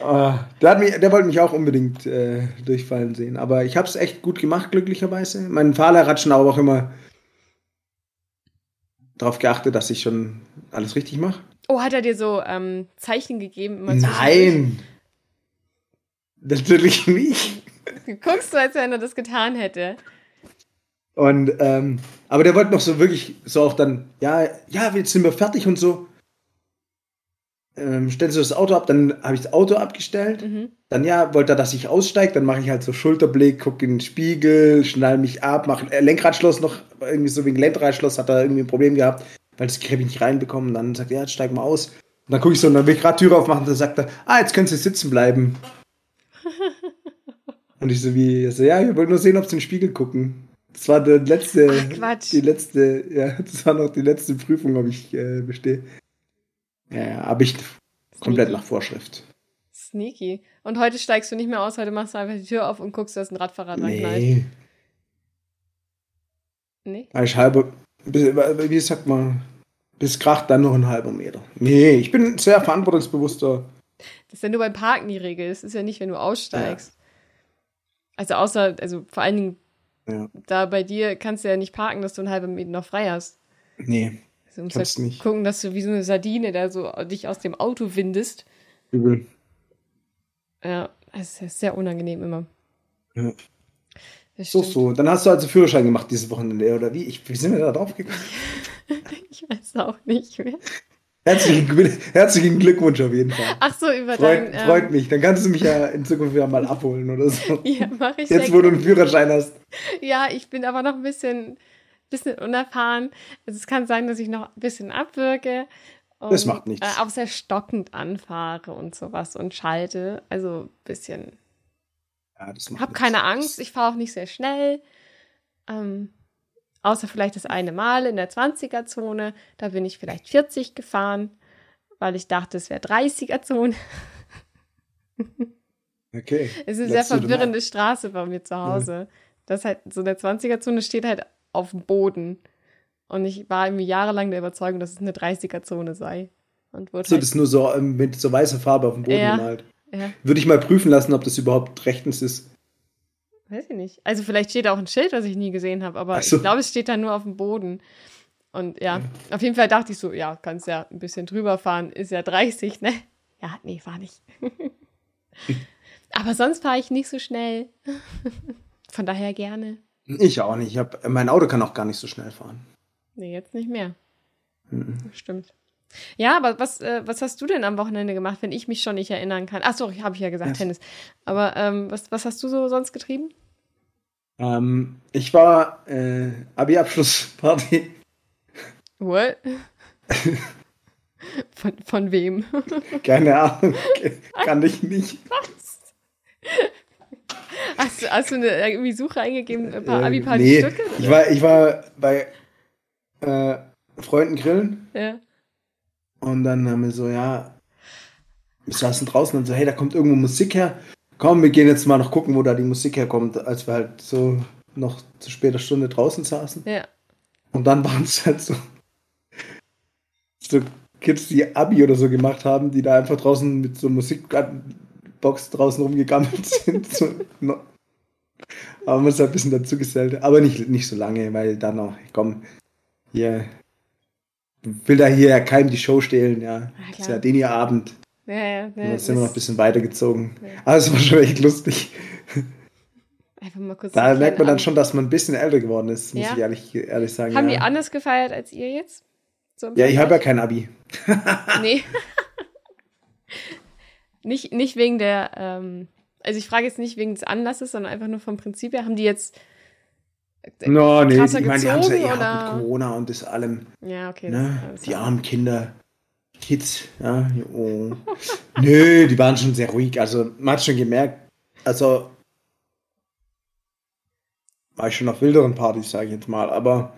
Ah, der, hat mich, der wollte mich auch unbedingt äh, durchfallen sehen, aber ich habe es echt gut gemacht, glücklicherweise. Mein Fahrlehrer hat schon aber auch immer darauf geachtet, dass ich schon alles richtig mache. Oh, hat er dir so ähm, Zeichen gegeben? Nein! Natürlich nicht. Du guckst so, als wenn er das getan hätte. Und, ähm, aber der wollte noch so wirklich, so auch dann, ja, ja, jetzt sind wir fertig und so. Ähm, stellen Sie das Auto ab, dann habe ich das Auto abgestellt. Mhm. Dann, ja, wollte er, dass ich aussteige, dann mache ich halt so Schulterblick, gucke in den Spiegel, schnall mich ab, mache äh, Lenkradschloss noch, irgendwie so wegen Lenkradschloss hat er irgendwie ein Problem gehabt, weil das ich nicht reinbekommen. Dann sagt er, ja, jetzt steig mal aus. Und dann gucke ich so, und dann will ich gerade Tür aufmachen, dann sagt er, ah, jetzt können Sie sitzen bleiben. und ich so, wie, so, ja, ich wollte nur sehen, ob Sie in den Spiegel gucken. Das war der letzte, Ach, die letzte, ja, das war noch die letzte Prüfung, ob ich äh, bestehe. Ja, ja, aber ich komplett Sneaky. nach Vorschrift. Sneaky. Und heute steigst du nicht mehr aus, heute machst du einfach die Tür auf und guckst, dass ein Radfahrer dran knallt. Nee, Nee? ich halbe, wie sagt man, bis kracht dann noch ein halber Meter. Nee, ich bin ein sehr verantwortungsbewusster. Das ist ja nur beim Parken die Regel. Das ist ja nicht, wenn du aussteigst. Also außer, also vor allen Dingen Ja. da bei dir kannst du ja nicht parken, dass du einen halben Meter noch frei hast. Nee, du musst Kannst halt nicht. gucken, dass du wie so eine Sardine da so dich aus dem Auto windest. übel. Ja, das ist sehr unangenehm immer. Ja. So, so. Dann hast du also Führerschein gemacht dieses Wochenende, oder wie? Ich, wie sind wir da drauf gekommen? Ich weiß auch nicht mehr. Herzlichen, herzlichen Glückwunsch auf jeden Fall. Ach so, über Freut, dein. ähm, freut mich. Dann kannst du mich ja in Zukunft wieder mal abholen oder so. Ja, mach ich Jetzt, wo du einen Führerschein hast. Ja, ich bin aber noch ein bisschen, bisschen unerfahren. Also es kann sein, dass ich noch ein bisschen abwirke. Und, Das macht nichts. Äh, auch sehr stockend anfahre und sowas und schalte. Also ein bisschen. Ja, das macht Hab nichts. keine Angst, ich fahre auch nicht sehr schnell. Ähm, außer vielleicht das eine Mal in der 20er-Zone. Da bin ich vielleicht 40 gefahren, weil ich dachte, es wäre 30er-Zone. Okay. Es ist eine sehr verwirrende Straße bei mir zu Hause. Das halt, so eine 20er-Zone steht halt auf dem Boden. Und ich war irgendwie jahrelang der Überzeugung, dass es eine 30er-Zone sei. Und wurde So, halt, das ist nur so ähm, mit so weißer Farbe auf dem Boden Ja. gemalt. ja, Würde ich mal prüfen lassen, ob das überhaupt rechtens ist. weiß ich nicht. Also vielleicht steht da auch ein Schild, was ich nie gesehen habe, aber so. ich glaube, es steht da nur auf dem Boden. Und ja, auf jeden Fall dachte ich so, ja, kannst ja ein bisschen drüber fahren, ist ja 30, ne? Ja, nee, war nicht. aber sonst fahre ich nicht so schnell. Von daher gerne. Ich auch nicht. Ich hab, mein Auto kann auch gar nicht so schnell fahren. Nee, jetzt nicht mehr. Mhm. Stimmt. Ja, aber was, äh, was hast du denn am Wochenende gemacht, wenn ich mich schon nicht erinnern kann? Ach so, habe ich ja gesagt, Ja. Tennis. Aber ähm, was, was hast du so sonst getrieben? Ähm, ich war äh, Abi-Abschlussparty. What? von, von wem? Keine Ahnung. kann ich nicht. Hast, du- hast du eine irgendwie Suche eingegeben, ein paar Äh, Abi-Party-Stücke? Ich war, ich war bei äh, Freunden grillen Ja. und dann haben wir so, ja, wir saßen draußen und so, hey, da kommt irgendwo Musik her. komm, wir gehen jetzt mal noch gucken, wo da die Musik herkommt, als wir halt so noch zu später Stunde draußen saßen. Ja. Und dann waren es halt so, so Kids, die Abi oder so gemacht haben, die da einfach draußen mit so Musikbox draußen rumgegammelt sind. So, no. Aber man ist halt ein bisschen dazu gesellt. Aber nicht, nicht so lange, weil dann noch, komm, hier, will da hier ja keinem die Show stehlen, ja. Ja, ist ja den ihr Abend. Ja, ja, Und ja, dann sind wir noch ein bisschen weitergezogen. Ja. Aber es war schon echt lustig. Einfach mal kurz. Da merkt man dann schon, dass man ein bisschen älter geworden ist, muss Ja? ich ehrlich, ehrlich sagen. Haben die ja. anders gefeiert als ihr jetzt? So ja, ich habe ja kein Abi. Nee. nicht, nicht wegen der, ähm, also ich frage jetzt nicht wegen des Anlasses, sondern einfach nur vom Prinzip her. Haben die jetzt. No, nee, ich meine, die haben es ja gezogen, eh oder? mit Corona und das allem. Ja, okay. Ne? Die armen Kinder, Kids, ja. Oh. Nö, die waren schon sehr ruhig. Also man hat schon gemerkt, also war ich schon auf wilderen Partys, sage ich jetzt mal. Aber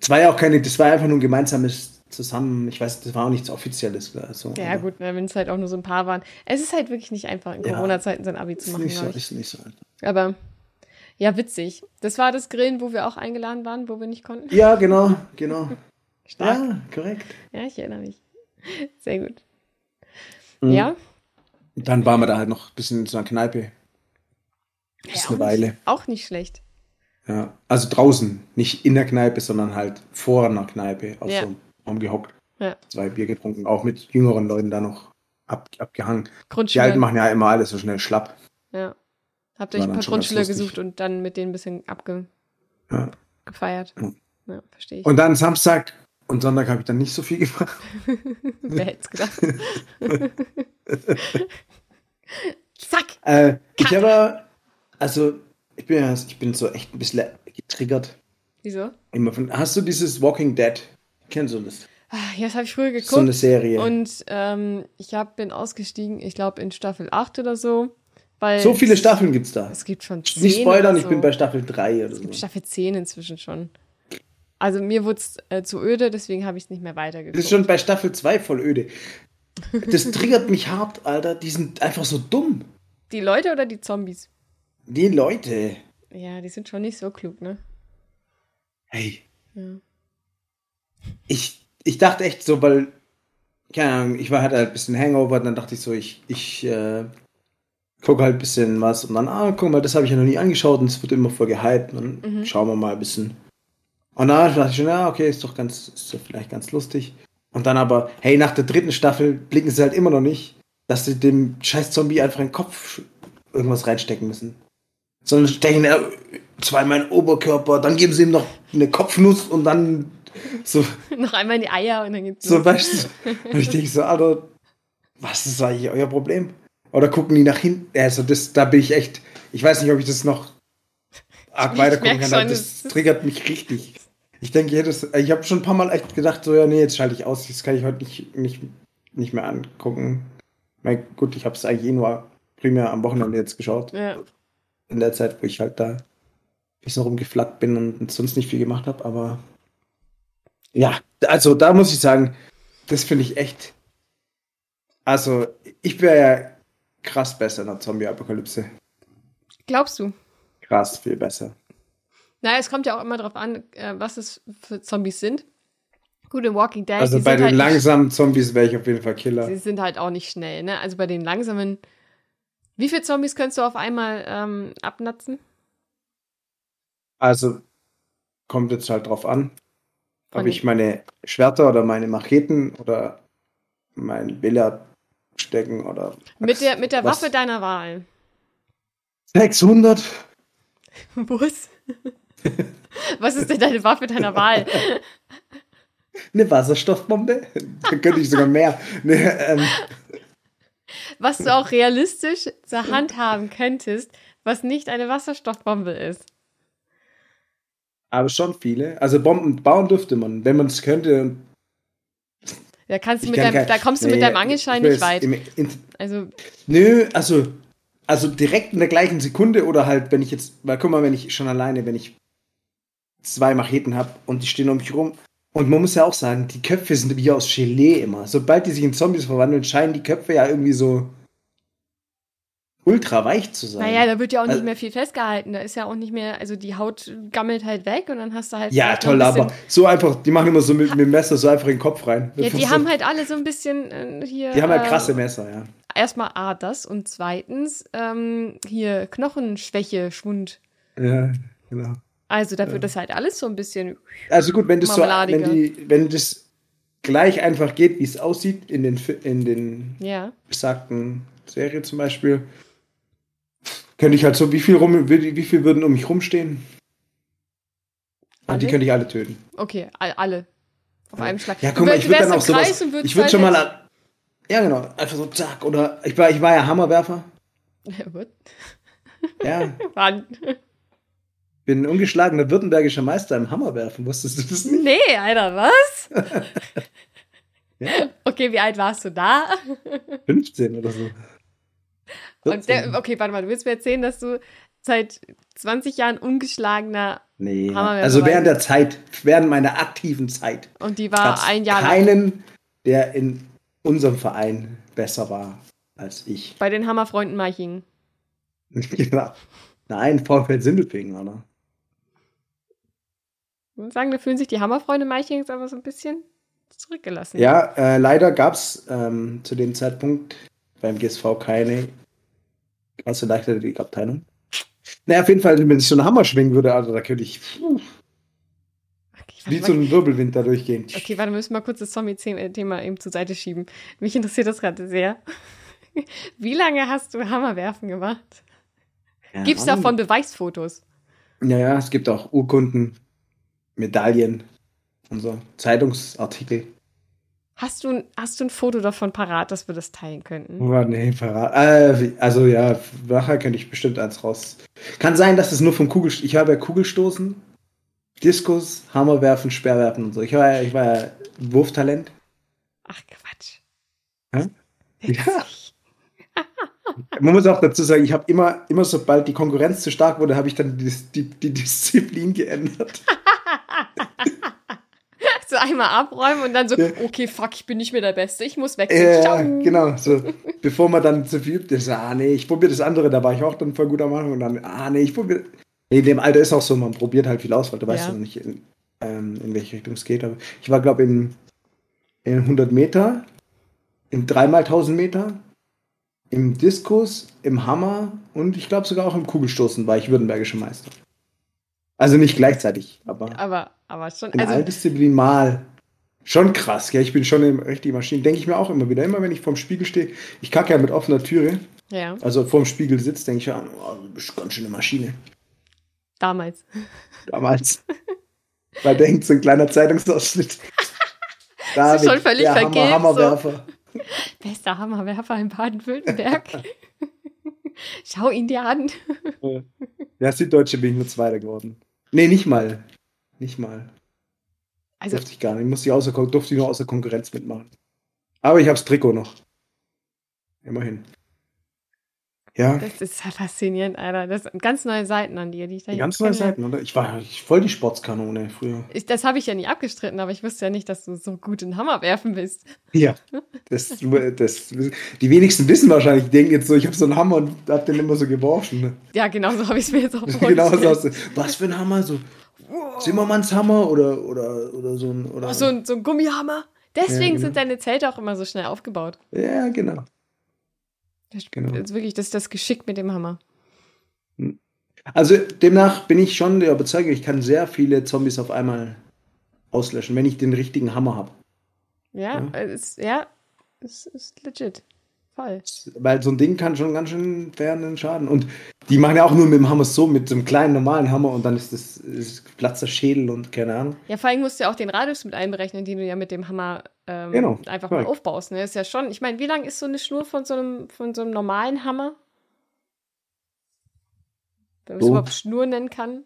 es war ja auch keine, das war einfach nur ein gemeinsames Zusammen. Ich weiß, das war auch nichts Offizielles. Also, Ja, gut, ne, wenn es halt auch nur so ein paar waren. Es ist halt wirklich nicht einfach, in Ja. Corona-Zeiten sein Abi zu machen, nicht, so, ist nicht so einfach. Aber ja, witzig. Das war das Grillen, wo wir auch eingeladen waren, wo wir nicht konnten. Ja, genau, genau. Stark. Ja, korrekt. Ja, ich erinnere mich. Sehr gut. Mhm. Ja? Und dann waren wir da halt noch ein bisschen in so einer Kneipe. Ist ja, eine auch Weile. Nicht, auch nicht schlecht. Ja, also draußen, nicht in der Kneipe, sondern halt vor einer Kneipe, auf Ja. so einem Raum gehockt. Ja. Zwei Bier getrunken, auch mit jüngeren Leuten da noch ab, abgehangen. Die. Alten machen ja immer alles so schnell schlapp. Ja. Habt euch ein paar Grundschüler gesucht und dann mit denen ein bisschen abgefeiert. Ja. Ja. Ja, verstehe ich. Und dann Samstag und Sonntag habe ich dann nicht so viel gemacht. Wer hätte es gedacht? Zack! Äh, ich habe, also ich bin, ja- ich bin so echt ein bisschen getriggert. Wieso? Immer von, hast du dieses Walking Dead? Kennst du das? Ah, Ja, das habe ich früher geguckt. So eine Serie. Und ähm, ich hab, bin ausgestiegen, ich glaube in Staffel 8 oder so. Weil so viele es- Staffeln gibt's da. Es gibt schon 10 Nicht spoilern, oder ich so. bin bei Staffel 3 oder Es so. gibt Staffel 10 inzwischen schon. Also mir wurde es äh, zu öde, deswegen habe ich es nicht mehr weitergeguckt. Das ist schon bei Staffel 2 voll öde. Das triggert mich hart, Alter. Die sind einfach so dumm. Die Leute oder die Zombies? Die Leute. Ja, die sind schon nicht so klug, ne? Hey. Ja. Ich, ich dachte echt so, weil, keine Ahnung, ich war halt ein bisschen Hangover, dann dachte ich so, ich, ich äh, gucke halt ein bisschen was und dann, ah, guck mal, das habe ich ja noch nie angeschaut und es wird immer voll gehypt und dann Mhm. schauen wir mal ein bisschen. Und dann dachte ich schon, ja, okay, ist doch ganz, ist doch vielleicht ganz lustig. Und dann aber, hey, nach der dritten Staffel blicken sie halt immer noch nicht, dass sie dem scheiß Zombie einfach in den Kopf irgendwas reinstecken müssen. Sondern stechen äh, zweimal in den Oberkörper, dann geben sie ihm noch eine Kopfnuss und dann so, Noch einmal in die Eier und dann geht's so weißt du. Und ich denke so, Alter, was ist eigentlich euer Problem? Oder gucken die nach hinten? Also das, da bin ich echt, ich weiß nicht, ob ich das noch arg weiter gucken kann, schon, das triggert mich richtig. Ich denke, ich, hätte es- ich habe schon ein paar Mal echt gedacht, so, ja, nee, jetzt schalte ich aus, das kann ich heute nicht, nicht, nicht mehr angucken. Na gut, ich habe es eigentlich eh nur primär am Wochenende jetzt geschaut. Ja. In der Zeit, wo ich halt da ein bisschen rumgeflackt bin und sonst nicht viel gemacht habe, aber ja, also da muss ich sagen, das finde ich echt. Also, ich wäre ja krass besser in der Zombie-Apokalypse. Glaubst du? Krass, viel besser. Na, es kommt ja auch immer drauf an, äh, was es für Zombies sind. Gut, in Walking Dead, Also bei den halt langsamen Zombies wäre ich auf jeden Fall Killer. sie sind halt auch nicht schnell, ne? Also bei den langsamen. Wie viele Zombies kannst du auf einmal ähm, abnatzen? Also, kommt jetzt halt drauf an, Ob ich meine Schwerter oder meine Macheten oder mein Billard stecken oder. Mit der, mit der Was? Waffe deiner Wahl. 600? Was? Was ist denn deine Waffe deiner Wahl? Eine Wasserstoffbombe? da könnte ich sogar mehr. Nee, ähm, Was du auch realistisch zur Hand haben könntest, was nicht eine Wasserstoffbombe ist. Aber schon viele. Also Bomben bauen dürfte man, wenn man es könnte. Da kannst du mit kann deinem, da kommst du Nee, mit deinem Angelschein ich nicht weit. im- in- Also, Nö, also, also direkt in der gleichen Sekunde oder halt, wenn ich jetzt, weil guck mal, wenn ich schon alleine, wenn ich zwei Macheten habe und die stehen um mich rum. Und man muss ja auch sagen, die Köpfe sind wie aus Gelee immer. Sobald die sich in Zombies verwandeln, scheinen die Köpfe ja irgendwie so ultra weich zu sein. Naja, da wird ja auch Also- nicht mehr viel festgehalten. Da ist ja auch nicht mehr, also die Haut gammelt halt weg und dann hast du halt. ja, toll, ein aber so einfach, die machen immer so mit, mit dem Messer so einfach in den Kopf rein. Ja, die ist haben so, halt alle so ein bisschen äh, hier. die haben halt äh, krasse Messer, ja. Erstmal A, das und zweitens ähm, hier Knochenschwäche, Schwund. Ja, genau. Also da wird das halt alles so ein bisschen. Also gut, wenn das so, wenn die, wenn das gleich einfach geht, wie es aussieht in den, in den Ja. besagten Serie zum Beispiel, könnte ich halt so, wie viel rum, wie viel würden um mich rumstehen? Ah, die Alle? könnte ich alle töten. Okay, all, alle. Auf einem Schlag. Ja, guck mal, ich würde dann auch sowas. Ich würde schon mal. Ja, genau. Einfach so zack. Oder ich war, ich war ja Hammerwerfer. What? Ja. Wann? Bin ungeschlagener württembergischer Meister im Hammerwerfen. Wusstest du das nicht? Nee, Alter, was? Ja. Okay, wie alt warst du da? 15 oder so. Der, 14. okay, warte mal, du willst mir erzählen, dass du seit 20 Jahren ungeschlagener Nee. Hammerwerfer Also während der Zeit, während meiner aktiven Zeit, und die war ein Jahr lang keinen, der in unserem Verein besser war als ich. bei den Hammerfreunden Meichingen. genau. Nein, VfL Sindelfingen, oder? Ich muss sagen, da fühlen sich die Hammerfreunde Meichingen aber so ein bisschen zurückgelassen. Ja, äh, leider gab es ähm, zu dem Zeitpunkt beim GSV keine krasse Leichtathletikabteilung. Naja, auf jeden Fall, wenn ich so einen Hammer schwingen würde, also da könnte ich puh, wie so ein Wirbelwind da durchgehen. okay, warte, wir müssen mal kurz das Zombie-Thema eben zur Seite schieben. Mich interessiert das gerade sehr. Wie lange hast du Hammerwerfen gemacht? Ja, Gibt's Ahnung. davon Beweisfotos? Ja, ja, es gibt auch Urkunden, Medaillen und so, Zeitungsartikel. Hast du, hast du ein Foto davon parat, dass wir das teilen könnten? Oh, nee, verrat. Äh, also ja, nachher könnte ich bestimmt eins raus. Kann sein, dass es nur vom Kugel. Ich habe ja Kugelstoßen, Diskus, Hammerwerfen, Speerwerfen und so. Ich war ja, ich war ja Wurftalent. Ach, Quatsch. Hä? Ja. Man muss auch dazu sagen, ich habe immer, immer sobald die Konkurrenz zu stark wurde, habe ich dann die, die, die Disziplin geändert. So einmal abräumen und dann so, Ja. okay, fuck, ich bin nicht mehr der Beste, ich muss wechseln. Ja, Ciao. genau. So, bevor man dann zu viel übt, ist, ah nee, ich probiere das andere, da war ich auch dann voll gut am Anfang und dann, ah nee, ich probiere. Nee, in dem Alter ist auch so, man probiert halt viel aus, weil du weißt Ja. ja noch nicht, in, ähm, in welche Richtung es geht. Aber ich war, glaube ich, in, in 100 Meter, in 3x1000 Meter, im Diskus, im Hammer und ich glaube sogar auch im Kugelstoßen war ich württembergischer Meister. Also nicht gleichzeitig, aber Aber, aber schon, in also, Disziplinen mal. Schon krass, ja. Ich bin schon eine richtige Maschine. Denke ich mir auch immer wieder. Immer wenn ich vorm Spiegel stehe, ich kacke ja mit offener Türe, ja, also vorm Spiegel sitze, denke ich ja, oh, du bist ganz schön eine Maschine. damals. Damals. Weil da hängt so ein kleiner Zeitungsausschnitt. ist schon völlig der vergilbt, Hammer, Hammerwerfer. Bester Hammerwerfer in Baden-Württemberg. Schau ihn dir an. Ja, Süddeutsche bin ich nur Zweiter geworden. Nee, nicht mal. Nicht mal. Also, Durfte ich gar nicht. Musste ich außer, durfte ich nur außer Konkurrenz mitmachen. Aber ich hab's Trikot noch. Immerhin. Ja, das ist ja faszinierend, Alter. Das sind ganz neue Seiten an dir, die ich da ganz neue. Seiten, oder? Ich war ich, voll die Sportskanone früher. Ich, das habe ich ja nie abgestritten, aber ich wusste ja nicht, dass du so gut in Hammerwerfen bist. Ja. Das, das, die wenigsten wissen wahrscheinlich, die denken jetzt so, ich habe so einen Hammer und hab den immer so geworfen. Ne? Ja, genau so habe ich es mir jetzt auch Genau so. vorgestellt. aus- Was für ein Hammer? So Zimmermanns Hammer oder, oder, oder so ein. Oder, Oh, so, ein, so ein Gummihammer. Deswegen Ja, genau. sind deine Zelte auch immer so schnell aufgebaut. ja, genau. Das Genau. ist wirklich das, ist das Geschick mit dem Hammer. Also demnach bin ich schon der Überzeugung, ich kann sehr viele Zombies auf einmal auslöschen, wenn ich den richtigen Hammer habe. Ja, Ja. es ja, es ist legit. Voll. Weil so ein Ding kann schon ganz schön fernen Schaden. Und die machen ja auch nur mit dem Hammer so, mit so einem kleinen normalen Hammer und dann ist das ist platzt der Schädel und keine Ahnung. Ja, vor allem musst du ja auch den Radius mit einberechnen, den du ja mit dem Hammer ähm, Genau, einfach mal korrekt. aufbaust. Ne? Ist ja schon, ich meine, wie lang ist so eine Schnur von so einem, von so einem normalen Hammer? Wenn man es So. überhaupt Schnur nennen kann.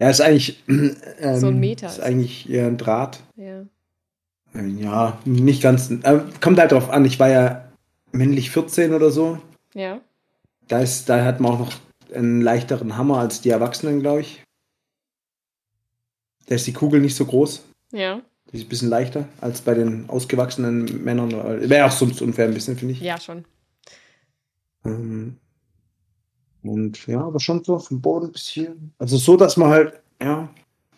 Ja, ist eigentlich. Ähm, So ein Meter Ist eigentlich eher ein Draht. Ja. Äh, Ja, nicht ganz. Äh, kommt halt drauf an, ich war ja männlich 14 oder so. Ja. Da, ist, da hat man auch noch einen leichteren Hammer als die Erwachsenen, glaube ich. Da ist die Kugel nicht so groß. Ja. Die ist ein bisschen leichter als bei den ausgewachsenen Männern. Wäre auch sonst unfair ein bisschen, finde ich. Ja, schon. Ähm, Und ja, aber schon so vom Boden bis hier. Also so, dass man halt, ja,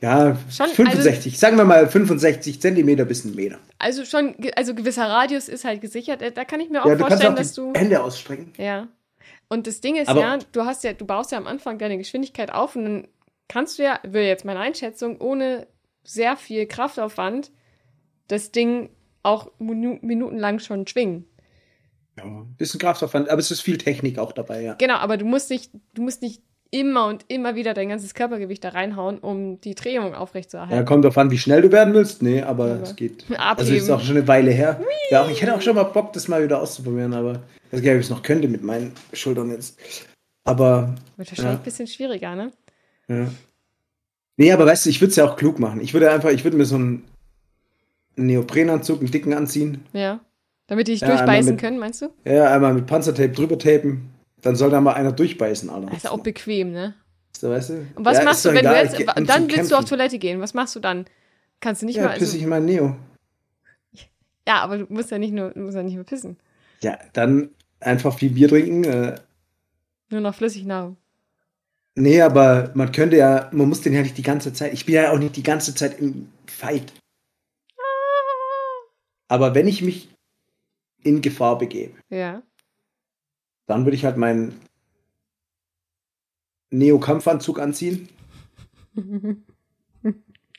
ja, Schon, 65, sagen wir mal 65 Zentimeter bis ein Meter. Also schon, also gewisser Radius ist halt gesichert. Äh, Da kann ich mir auch Ja, du vorstellen, auch dass du. Hände ausstrecken. Ja. Und das Ding ist Aber- ja, du hast ja, du baust ja am Anfang deine Geschwindigkeit auf und dann kannst du ja, will jetzt meine Einschätzung, ohne sehr viel Kraftaufwand das Ding auch minu minutenlang schon schwingen. Ja, bisschen Kraftaufwand, aber es ist viel Technik auch dabei, ja. Genau, aber du musst nicht, du musst nicht immer und immer wieder dein ganzes Körpergewicht da reinhauen, um die Drehung Ja, aufrechtzuerhalten. kommt drauf an, wie schnell du werden willst. Nee, aber Aber- es geht. Abheben. Also ist auch schon eine Weile her. Ja, auch, ich hätte auch schon mal Bock, das mal wieder auszuprobieren, aber nicht, ob ich es noch könnte mit meinen Schultern jetzt. Aber, Wird wahrscheinlich Ja. ein bisschen schwieriger, ne? ja. Nee, aber weißt du, ich würde es ja auch klug machen. Ich würde einfach, ich würde mir so einen Neoprenanzug, einen dicken anziehen. Ja. Damit die dich Ja, durchbeißen mit- können, meinst du? Ja, einmal mit Panzertape drüber tapen. Dann soll da mal einer durchbeißen, Alter. Das ist auch bequem, ne? So, weißt du? Und was Ja, machst du, wenn du jetzt, dann willst du auf Kämpfen. Toilette gehen? Was machst du dann? Kannst du nicht Ja, mal, pisse also, ich in mein Neo. ja, aber du musst ja nicht nur, du musst ja nicht mehr pissen. Ja, dann einfach viel Bier trinken. Äh, Nur noch Flüssignahrung. nee, aber man könnte ja, man muss den ja nicht die ganze Zeit. Ich bin ja auch nicht die ganze Zeit im Fight. Aber wenn ich mich in Gefahr begebe, Ja. Dann würde ich halt meinen Neo-Kampfanzug anziehen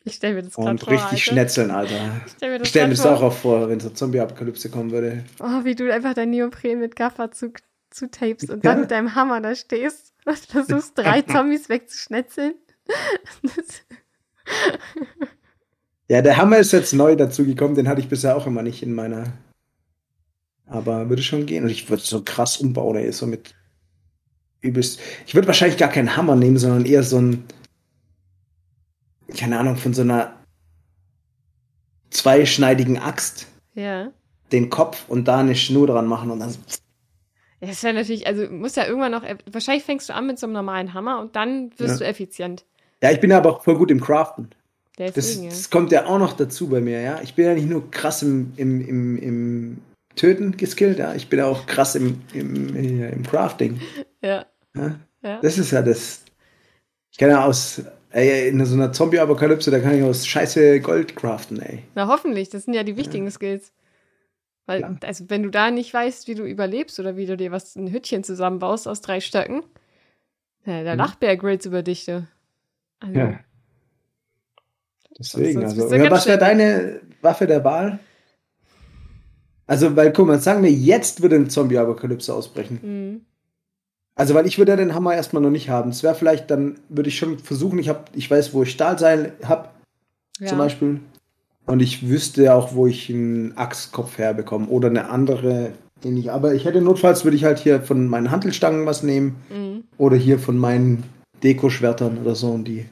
Ich stelle mir das gerade und vor. richtig Alter. schnetzeln, Alter. Ich stell mir das, Ich stelle mir das auch vor. auch vor, wenn so Zombie-Apokalypse kommen würde. Oh, wie du einfach dein Neopren mit Gaffer zu, zu tapest und dann Ja. mit deinem Hammer da stehst und versuchst, drei Zombies wegzuschnetzeln. Ja, der Hammer ist jetzt neu dazugekommen, den hatte ich bisher auch immer nicht in meiner. Aber würde schon gehen. Und ich würde so krass umbauen, ey, so mit übelst. Ich würde wahrscheinlich gar keinen Hammer nehmen, sondern eher so ein. Keine Ahnung, von so einer zweischneidigen Axt ja. den Kopf und da eine Schnur dran machen und dann. so- Ja, Das wäre natürlich, also muss ja irgendwann noch, wahrscheinlich fängst du an mit so einem normalen Hammer und dann wirst Ja. du effizient. Ja, ich bin ja aber auch voll gut im Craften. Das, Deswegen, ja. das kommt ja auch noch dazu bei mir, ja. Ich bin ja nicht nur krass im, im, im, im Töten geskillt, ja. Ich bin auch krass im, im, im Crafting. ja. Ja? Ja. Das ist ja das. Ich kann ja aus, ey, in so einer Zombie-Apokalypse, da kann ich aus scheiße Gold craften, ey. Na, hoffentlich, das sind ja die wichtigen Skills. Weil, Klar. also, wenn du da nicht weißt, wie du überlebst oder wie du dir was, ein Hütchen zusammenbaust aus drei Stöcken, ja, da Mhm. lacht Bear Grylls über dich, du. Also, Ja. Deswegen, also. Ja, was wäre schön- deine Waffe der Wahl? Also, weil, guck mal, sagen wir, jetzt würde ein Zombie-Apokalypse ausbrechen. Mhm. Also, weil ich würde ja den Hammer erstmal noch nicht haben. Es wäre vielleicht, dann würde ich schon versuchen, ich hab, ich weiß, wo ich Stahlseil habe, Ja. zum Beispiel. Und ich wüsste ja auch, wo ich einen Axtkopf herbekomme. Oder eine andere, den ich. Aber ich hätte notfalls, würde ich halt hier von meinen Hantelstangen was nehmen. Mhm. Oder hier von meinen Dekoschwertern oder so und die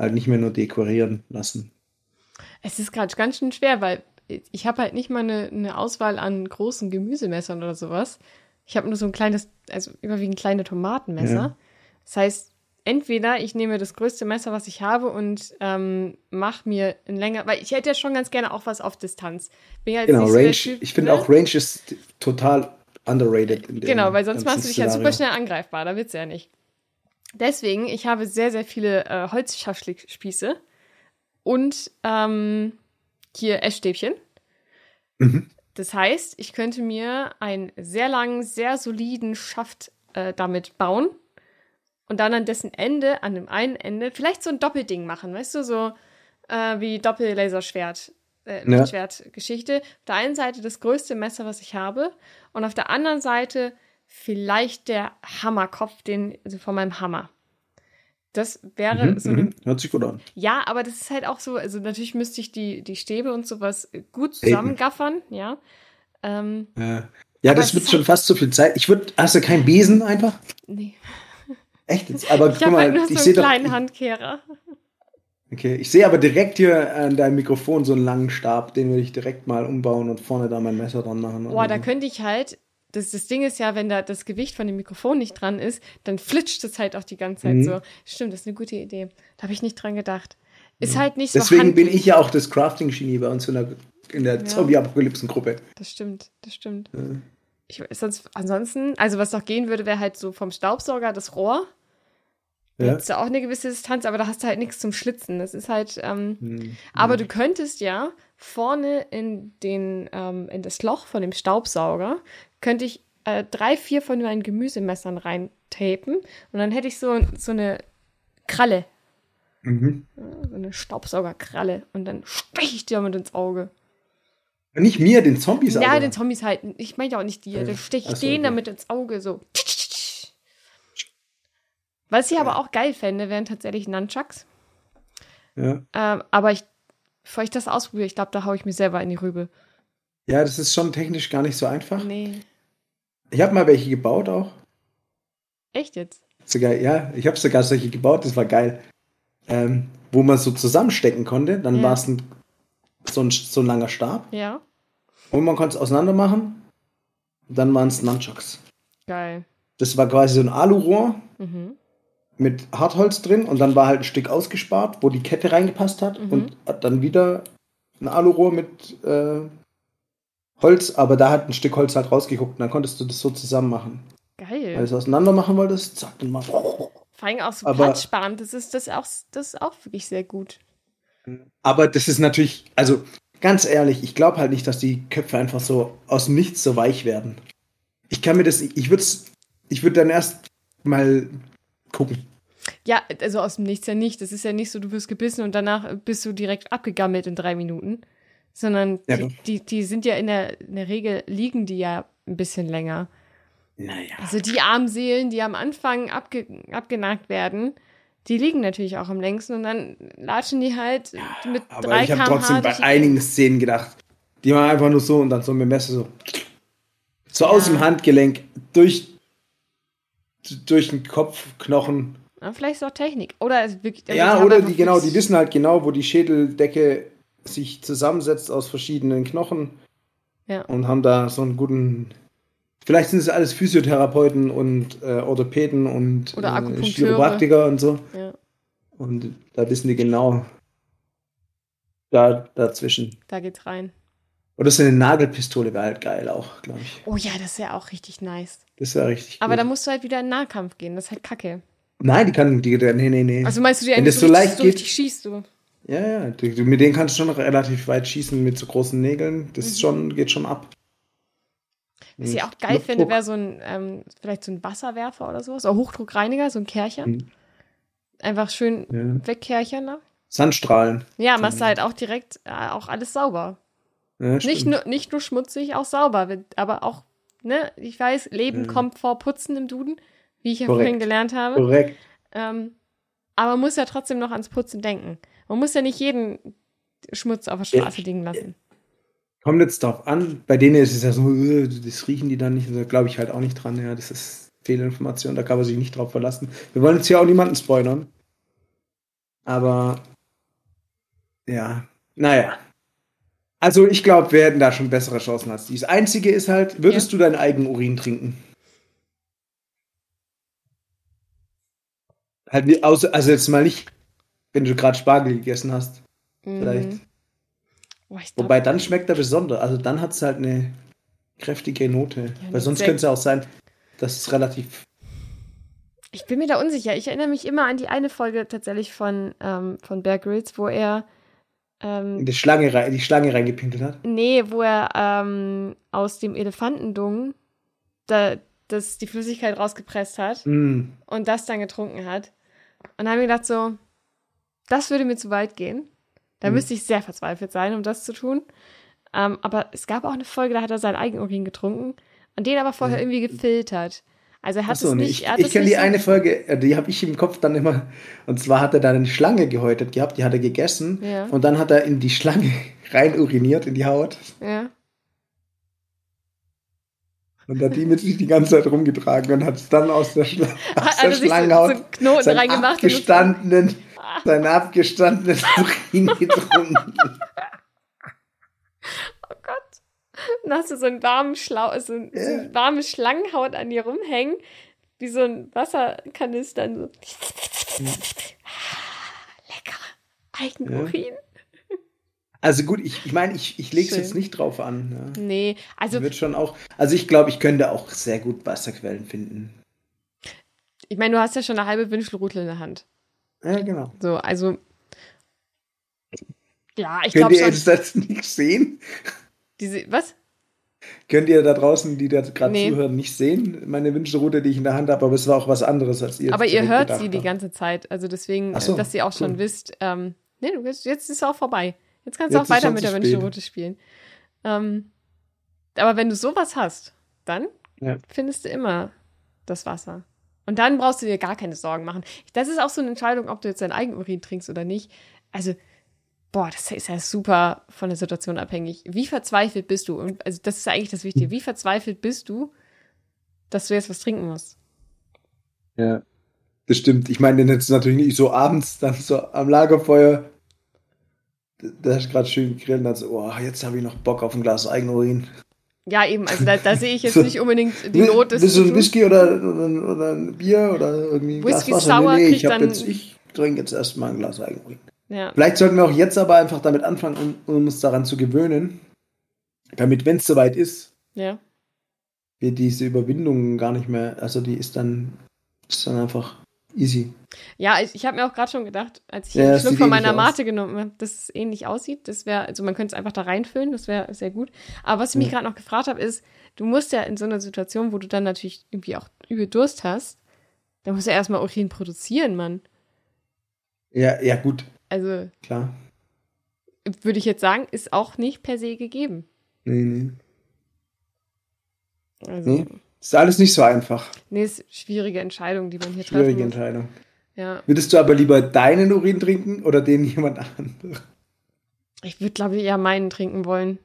halt nicht mehr nur dekorieren lassen. Es ist gerade ganz schön schwer, weil ich habe halt nicht mal eine, eine Auswahl an großen Gemüsemessern oder sowas. Ich habe nur so ein kleines, also überwiegend kleine Tomatenmesser. Ja. Das heißt, entweder ich nehme das größte Messer, was ich habe und ähm, mache mir ein länger, weil ich hätte ja schon ganz gerne auch was auf Distanz. Ja jetzt Genau, nicht so Range. Typ, Ich finde ne? auch Range ist total underrated. Genau, weil sonst machst du dich halt super Szenario. schnell angreifbar, da wird's ja nicht. Deswegen, ich habe sehr, sehr viele äh, Holzschaschlikspieße und ähm, hier Essstäbchen. Mhm. Das heißt, ich könnte mir einen sehr langen, sehr soliden Schaft äh, damit bauen und dann an dessen Ende, an dem einen Ende, vielleicht so ein Doppelding machen, weißt du, so äh, wie Doppellaserschwert, äh, Ja. Lichtschwertgeschichte. Auf der einen Seite das größte Messer, was ich habe, und auf der anderen Seite vielleicht der Hammerkopf, den also von meinem Hammer. Das wäre Mhm, so eine mhm. Hört sich gut an. ja, aber das ist halt auch so, also natürlich müsste ich die, die Stäbe und sowas gut zusammengaffern, ja. Ähm, Ja, ja das wird schon fast zu viel Zeit. Ich würde. Hast du keinen Besen einfach? nee. Echt jetzt? Aber Ich guck habe mal, halt nur ich so sehe doch. kleinen Handkehrer. Okay, ich sehe aber direkt hier an deinem Mikrofon so einen langen Stab, den würde ich direkt mal umbauen und vorne da mein Messer dran machen. Boah, da könnte ich halt, das, das Ding ist ja, wenn da das Gewicht von dem Mikrofon nicht dran ist, dann flitscht es halt auch die ganze Zeit Mhm. so. Stimmt, das ist eine gute Idee. Da habe ich nicht dran gedacht. Ist halt nicht so Deswegen bin handlich. ich ja auch das Crafting-Genie bei uns in der, in der Ja. Zombie-Apokalypsen-Gruppe. Das stimmt, das stimmt. Ich, sonst, ansonsten, also was doch gehen würde, wäre halt so vom Staubsauger das Rohr. Da Ja. du auch eine gewisse Distanz, aber da hast du halt nichts zum Schlitzen. Das ist halt, ähm, Hm. aber du könntest ja vorne in den, ähm, in das Loch von dem Staubsauger, könnte ich äh, drei, vier von meinen Gemüsemessern reintapen und dann hätte ich so, so eine Kralle, Mhm. so eine Staubsaugerkralle und dann steche ich dir mit ins Auge. Nicht mir, den Zombies Ja, aber. den Zombies halt. Ich meine ja auch nicht dir. Dann steche ich Ach so, den okay. damit ins Auge so. Was ich aber auch geil fände, wären tatsächlich Nunchucks. Ja. Ähm, aber ich, bevor ich das ausprobiere, ich glaube, da haue ich mir selber in die Rübe. Ja, das ist schon technisch gar nicht so einfach. Nee. Ich habe mal welche gebaut auch. Echt jetzt? Sogar, ja, ich habe sogar solche gebaut, das war geil. Ähm, wo man so zusammenstecken konnte, dann Ja. war es ein, so, ein, so ein langer Stab Ja. und man konnte es auseinander machen. Dann waren es Nunchucks. Geil. Das war quasi so ein Alurohr Mhm. mit Hartholz drin und dann war halt ein Stück ausgespart, wo die Kette reingepasst hat Mhm. und dann wieder ein Alurohr mit äh, Holz, aber da hat ein Stück Holz halt rausgeguckt und dann konntest du das so zusammen machen. Geil. Weil du es auseinander machen wolltest, zack, dann mal. Vor allem auch so aber- platzsparend. Das ist, das, auch, das ist auch wirklich sehr gut. Aber das ist natürlich, also ganz ehrlich, ich glaube halt nicht, dass die Köpfe einfach so aus dem Nichts so weich werden. Ich kann mir das, ich würde ich würde dann erst mal gucken. Ja, also aus dem Nichts ja nicht. Das ist ja nicht so, du wirst gebissen und danach bist du direkt abgegammelt in drei Minuten. Sondern Ja, die, aber- die, die sind ja in der, in der Regel, liegen die ja ein bisschen länger. Naja. Also die armen Seelen, die am Anfang abge abgenagt werden, die liegen natürlich auch am längsten und dann latschen die halt mit Aber 3 ich habe trotzdem bei einigen Szenen gedacht, die waren einfach nur so und dann so mit dem Messer so. So aus Ja. dem Handgelenk, durch, durch den Kopf, Knochen. Gegend. Ja, vielleicht ist auch Technik. Oder es ist wirklich. also ja, oder die, genau, die wissen halt genau, wo die Schädeldecke sich zusammensetzt aus verschiedenen Knochen Ja. und haben da so einen guten. Vielleicht sind es alles Physiotherapeuten und äh, Orthopäden und Oder äh. Chiropraktiker und so. Ja, Und da wissen die genau da dazwischen. da geht's rein. Oder so eine Nagelpistole wäre halt geil auch, glaube ich. Oh ja, das ist ja auch richtig nice. Das wäre richtig Aber gut. da musst du halt wieder in Nahkampf gehen. Das ist halt kacke. Nein, die kann, die, nee, nee, nee. Also meinst du, die Wenn das so leicht so geht- richtig schießt du? Ja, ja, du, mit denen kannst du schon relativ weit schießen mit so großen Nägeln. Das ist schon, geht schon ab. Was ich auch geil finde, Luftdruck. wäre so ein, ähm, vielleicht so ein Wasserwerfer oder sowas. Oder Hochdruckreiniger, so ein Kercher. Mhm. Einfach schön Ja. wegkerchern. Ne? Sandstrahlen. Ja, machst du halt auch direkt äh, auch alles sauber. Ja, Nicht stimmt. nur, nicht nur schmutzig, auch sauber. Aber auch, ne, ich weiß, Leben Ja. kommt vor Putzen im Duden, wie ich ja Korrekt. vorhin gelernt habe. Korrekt. Ähm, aber man muss ja trotzdem noch ans Putzen denken. Man muss ja nicht jeden Schmutz auf der Ja. Straße liegen lassen. Kommt jetzt drauf an. Bei denen ist es ja so, äh, das riechen die dann nicht. Da glaube ich halt auch nicht dran. Ja, das ist Fehlinformation. Da kann man sich nicht drauf verlassen. Wir wollen jetzt hier auch niemanden spoilern. Aber ja, naja. Also ich glaube, wir hätten da schon bessere Chancen als dies. Einzige ist halt, würdest du deinen eigenen Urin trinken? Halt, also jetzt mal nicht, wenn du gerade Spargel gegessen hast. Vielleicht. Mhm. Oh, ich glaub, Wobei dann schmeckt er besonders. Also dann hat es halt eine kräftige Note. Ja, Weil sonst könnte es ja auch sein, dass es relativ. Ich bin mir da unsicher. Ich erinnere mich immer an die eine Folge tatsächlich von, ähm, von Bear Grylls, wo er ähm, in die Schlange, rein, die Schlange reingepinkelt hat. Nee, wo er ähm, aus dem Elefantendung da, das, die Flüssigkeit rausgepresst hat Mm. und das dann getrunken hat. Und dann habe ich gedacht so, das würde mir zu weit gehen. Da Mhm. müsste ich sehr verzweifelt sein, um das zu tun. Ähm, aber es gab auch eine Folge, da hat er seinen eigenen Urin getrunken und den aber vorher irgendwie gefiltert. Also er hat Achso, es nee, nicht. ich, hat ich es kenne die so- eine Folge, äh, die habe ich im Kopf dann immer. Und zwar hat er da eine Schlange gehäutet gehabt, die hat er gegessen. Ja. Und dann hat er in die Schlange rein uriniert, in die Haut. Ja. Und hat die mit sich die ganze Zeit rumgetragen und hat es dann aus der, Schla aus Hat der er sich so, so Knoten reingemacht. abgestandenen, seinen abgestandenen Urin getrunken. Oh Gott. Dann hast du so einen warmen Schlau, so, ein, so eine warme Schlangenhaut an dir rumhängen, wie so ein Wasserkanister. und So. Lecker. Eigenurin. Also gut, ich ich, meine, ich, ich lege es jetzt nicht drauf an. Ja. Nee, also wird schon auch. Also ich glaube, ich könnte auch sehr gut Wasserquellen finden. ich meine, du hast ja schon eine halbe Wünschelrute in der Hand. Ja, genau. So, also ja, ich Könnt glaube ihr schon. jetzt das nicht sehen? Diese, was? Könnt ihr da draußen, die da gerade Nee. zuhören, nicht sehen? Meine Wünschelrute, die ich in der Hand habe, aber es war auch was anderes, als ihr Aber ihr hört sie die habt. ganze Zeit. Also deswegen, so, dass ihr auch schon cool. wisst, ähm, nee, jetzt, ist es auch vorbei. Jetzt kannst du auch weiter schon mit der. Wünschelrute spielen. Ähm, aber wenn du sowas hast, dann Ja. findest du immer das Wasser. Und dann brauchst du dir gar keine Sorgen machen. Das ist auch so eine Entscheidung, ob du jetzt dein Eigenurin trinkst oder nicht. Also, boah, das ist ja super von der Situation abhängig. Wie verzweifelt bist du? Und also das ist eigentlich das Wichtige. Wie verzweifelt bist du, dass du jetzt was trinken musst? Ja, das stimmt. Ich meine, jetzt natürlich nicht so abends dann so am Lagerfeuer. Da hast du gerade schön gegrillt und dann so, oh, jetzt habe ich noch Bock auf ein Glas Eigenurin. Ja, eben, also da, da sehe ich jetzt So. nicht unbedingt die Not des Willst du ein. Whisky oder, oder, oder ein Bier oder irgendwie ein Whisky Glas Wasser? Sour nee, nee, ich, dann- jetzt, ich trinke jetzt erstmal ein Glas Eigenurin. Ja. Vielleicht sollten wir auch jetzt aber einfach damit anfangen, um, um uns daran zu gewöhnen, damit, wenn es soweit ist, ja. wir diese Überwindung gar nicht mehr, also die ist dann, ist dann einfach easy. Ja, ich, ich habe mir auch gerade schon gedacht, als ich Ja, einen Schluck von meiner aus. Mate genommen habe, dass es ähnlich aussieht. Das wäre, also man könnte es einfach da reinfüllen, das wäre sehr gut. Aber was ich mich gerade noch gefragt habe, ist, du musst ja in so einer Situation, wo du dann natürlich irgendwie auch übel Durst hast, da musst du ja erstmal Urin produzieren, Mann. Ja, ja, gut, Also klar. würde ich jetzt sagen, ist auch nicht per se gegeben. Nee, nee. Also, Nee. Nee, Ist alles nicht so einfach. ist schwierige Entscheidung, die man hier Schwierige treffen muss. Entscheidung. Ja. Würdest du aber lieber deinen Urin trinken oder den jemand anderen? Ich würde, glaube ich, eher meinen trinken wollen.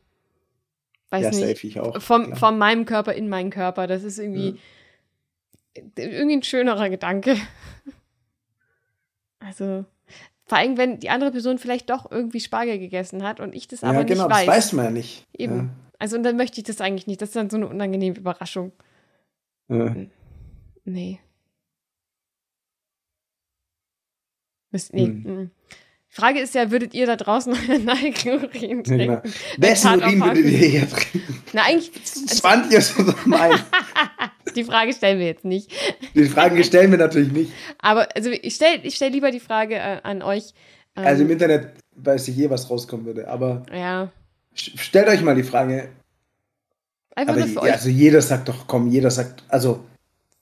Weiß ja, nicht. safe ich auch. Vom, von meinem Körper in meinen Körper. Das ist irgendwie, irgendwie ein schönerer Gedanke. Also, vor allem, wenn die andere Person vielleicht doch irgendwie Spargel gegessen hat und ich das aber ja, genau, nicht weiß. das weiß man ja nicht. Eben. Also, und dann möchte ich das eigentlich nicht. Das ist dann so eine unangenehme Überraschung. Ja. Nee. Müsst, nee. Hm. mm. Frage ist ja, würdet ihr da draußen euren eigenen Urin Ja, trinken? genau. Wessen Urin würdet ihr hier trinken? Na, eigentlich, 20 ist so mein. die Frage stellen wir jetzt nicht. Die Fragen stellen wir natürlich nicht. Aber also ich stelle ich stell lieber die Frage äh, an euch. Ähm, Also im Internet weiß ich je, was rauskommen würde. Aber ja, st- stellt euch mal die Frage. Einfach Aber nur für euch. also jeder sagt doch, komm, jeder sagt, also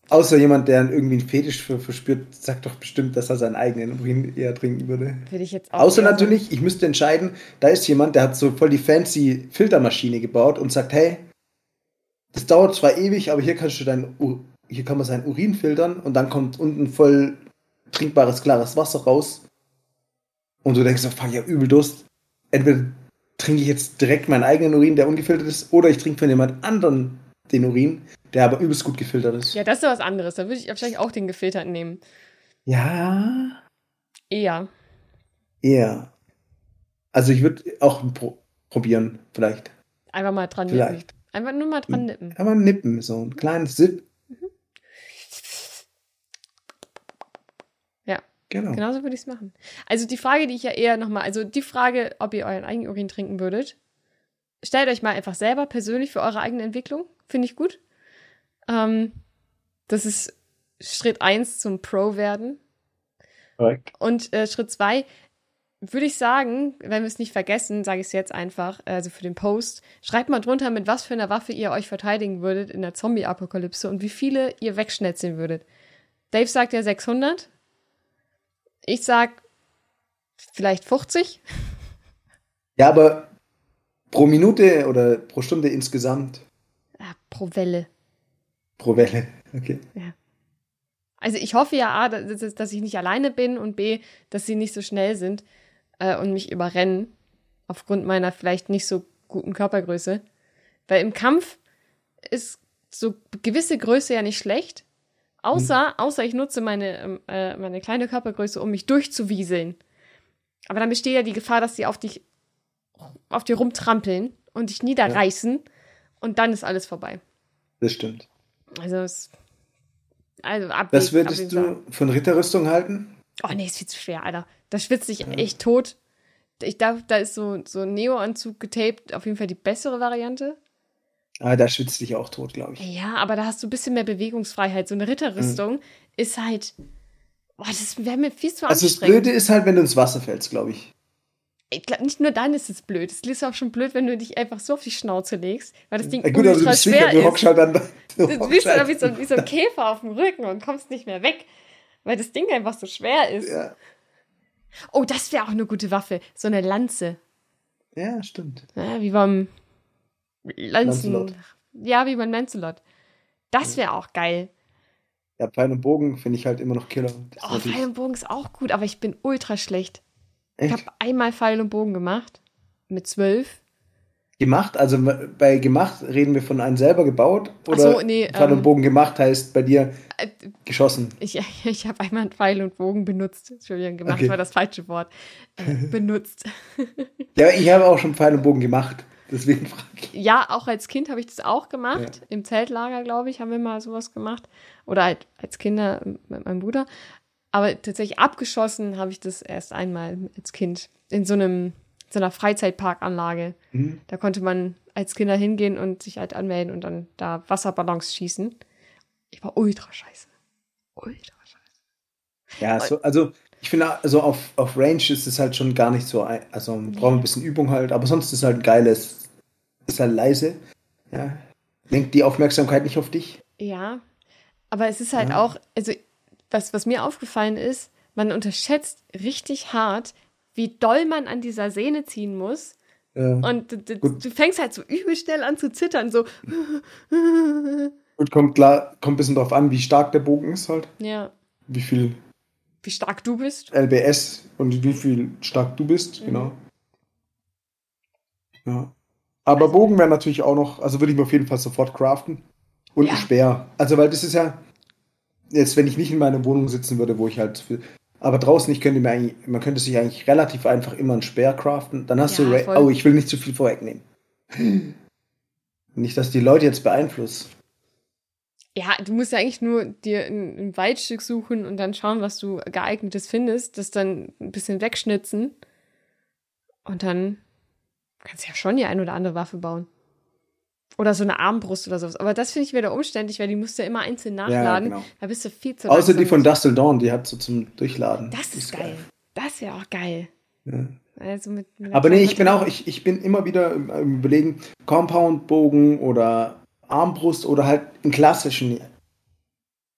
außer jemand, der irgendwie einen Fetisch für verspürt, sagt doch bestimmt, dass er seinen eigenen Urin eher trinken würde. Würde ich jetzt auch Außer natürlich, ich müsste entscheiden, da ist jemand, der hat so voll die fancy Filtermaschine gebaut und sagt, hey, das dauert zwar ewig, aber hier kannst du dein, U- hier kann man seinen Urin filtern und dann kommt unten voll trinkbares, klares Wasser raus. Und du denkst so, fuck, ich hab übel Durst. Entweder trinke ich jetzt direkt meinen eigenen Urin, der ungefiltert ist, oder ich trinke von jemand anderem den Urin, der aber übelst gut gefiltert ist. Ja, das ist ja was anderes. Da würde ich wahrscheinlich auch den gefilterten nehmen. ja Eher. eher. Also ich würde auch pro probieren, vielleicht. Einfach mal dran nippen. Vielleicht. Einfach nur mal dran nippen. Kann man nippen, so ein kleines Sip. Genau. Genauso würde ich es machen. Also die Frage, die ich ja eher nochmal, also die Frage, ob ihr euren eigenen Urin trinken würdet, stellt euch mal einfach selber persönlich für eure eigene Entwicklung. Finde ich gut. Ähm, das ist Schritt eins zum Pro werden. Korrekt. Und äh, Schritt zwei würde ich sagen, wenn wir es nicht vergessen, sage ich es jetzt einfach, also für den Post, schreibt mal drunter, mit was für einer Waffe ihr euch verteidigen würdet in der Zombie-Apokalypse und wie viele ihr wegschnetzeln würdet. Dave sagt ja 600. Ich sag vielleicht 50. Ja, aber pro Minute oder pro Stunde insgesamt? Ah, pro Welle. Pro Welle. Okay. Also ich hoffe ja, A, dass, dass ich nicht alleine bin und B, dass sie nicht so schnell sind äh, und mich überrennen. Aufgrund meiner vielleicht nicht so guten Körpergröße. Weil im Kampf ist so gewisse Größe ja nicht schlecht. Außer, außer ich nutze meine, ähm, äh, meine kleine Körpergröße, um mich durchzuwieseln. Aber dann besteht ja die Gefahr, dass sie auf dich, auf dir rumtrampeln und dich niederreißen und dann ist alles vorbei. Das stimmt. Also es, also ab Was würdest du von Ritterrüstung halten? Oh nee, ist viel zu schwer, Alter. Da schwitze ich echt tot. Ich darf, da ist so, so ein Neo-Anzug getaped, auf jeden Fall die bessere Variante. Ah, da schwitzt dich auch tot, glaube ich. Ja, aber da hast du ein bisschen mehr Bewegungsfreiheit. So eine Ritterrüstung Mhm. ist halt. Boah, das wäre mir viel zu Also das anstrengend. Blöde ist halt, wenn du ins Wasser fällst, glaube ich. Ich glaube, nicht nur dann ist es blöd. Es ist auch schon blöd, wenn du dich einfach so auf die Schnauze legst, weil das Ding Ja, gut, aber du ultra bist schwer sicher, du ist. hockst halt dann. Du Du bist halt- wie so, wie so ein Käfer auf dem Rücken und kommst nicht mehr weg, weil das Ding einfach so schwer ist. Ja. Oh, das wäre auch eine gute Waffe. So eine Lanze. ja, stimmt. Ja, wie beim Lanzen. Lancelot. Ja, wie beim Lancelot. Das wäre auch geil. Ja, Pfeil und Bogen finde ich halt immer noch Killer. Das Oh, Pfeil und Bogen ist auch gut, aber ich bin ultra schlecht. Ich Echt? habe einmal Pfeil und Bogen gemacht. Mit zwölf. Gemacht, also bei gemacht reden wir von einem selber gebaut Ach oder so, nee, Pfeil und ähm, Bogen gemacht heißt bei dir Äh, geschossen. Ich, ich habe einmal einen Pfeil und Bogen benutzt. Entschuldigung, gemacht Okay. war das falsche Wort. Äh, benutzt. Ja, ich habe auch schon Pfeil und Bogen gemacht. Deswegen frage ich. Ja, auch als Kind habe ich das auch gemacht. Im Zeltlager, glaube ich, haben wir mal sowas gemacht. Oder halt als Kinder mit meinem Bruder. Aber tatsächlich abgeschossen habe ich das erst einmal als Kind. In so einem so einer Freizeitparkanlage. Mhm. Da konnte man als Kinder hingehen und sich halt anmelden und dann da Wasserballons schießen. Ich war ultra scheiße. Ultra scheiße. Ja, so, also ich finde, also auf, auf Range ist es halt schon gar nicht so, ein, also man braucht ein bisschen Übung halt, aber sonst ist es halt ein geiles, ist halt leise. Ja. Lenkt die Aufmerksamkeit nicht auf dich. Ja, aber es ist halt Ja. auch, also was, was mir aufgefallen ist, man unterschätzt richtig hart, wie doll man an dieser Sehne ziehen muss. Ja. Und du, du, Gut. fängst halt so übel schnell an zu zittern, so. Und kommt klar, kommt ein bisschen drauf an, wie stark der Bogen ist halt. Ja, Wie viel wie stark du bist. LBS und wie viel stark du bist, Mhm. genau. Ja. Aber Bogen wäre natürlich auch noch, also würde ich mir auf jeden Fall sofort craften. Und Ja. ein Speer. Also, weil das ist ja, jetzt, wenn ich nicht in meiner Wohnung sitzen würde, wo ich halt viel, aber draußen, ich könnte mir eigentlich, man könnte sich eigentlich relativ einfach immer ein Speer craften. Dann hast Ja, du, Ra- voll. oh, ich will nicht zu viel vorwegnehmen. Nicht, dass die Leute jetzt beeinflusst. Ja, du musst ja eigentlich nur dir ein, ein Waldstück suchen und dann schauen, was du geeignetes findest, das dann ein bisschen wegschnitzen. Und dann kannst du ja schon die ein oder andere Waffe bauen. Oder so eine Armbrust oder sowas. Aber das finde ich wieder umständlich, weil die musst du ja immer einzeln nachladen. genau. Da bist du viel zu Außer die von Dustle Dawn, die hat so zum Durchladen. Das ist geil. Das wäre auch geil. Ja. Also mit, mit Aber nee, ich bin auch, ich, ich bin immer wieder Überlegen, Compound-Bogen oder Armbrust oder halt einen klassischen.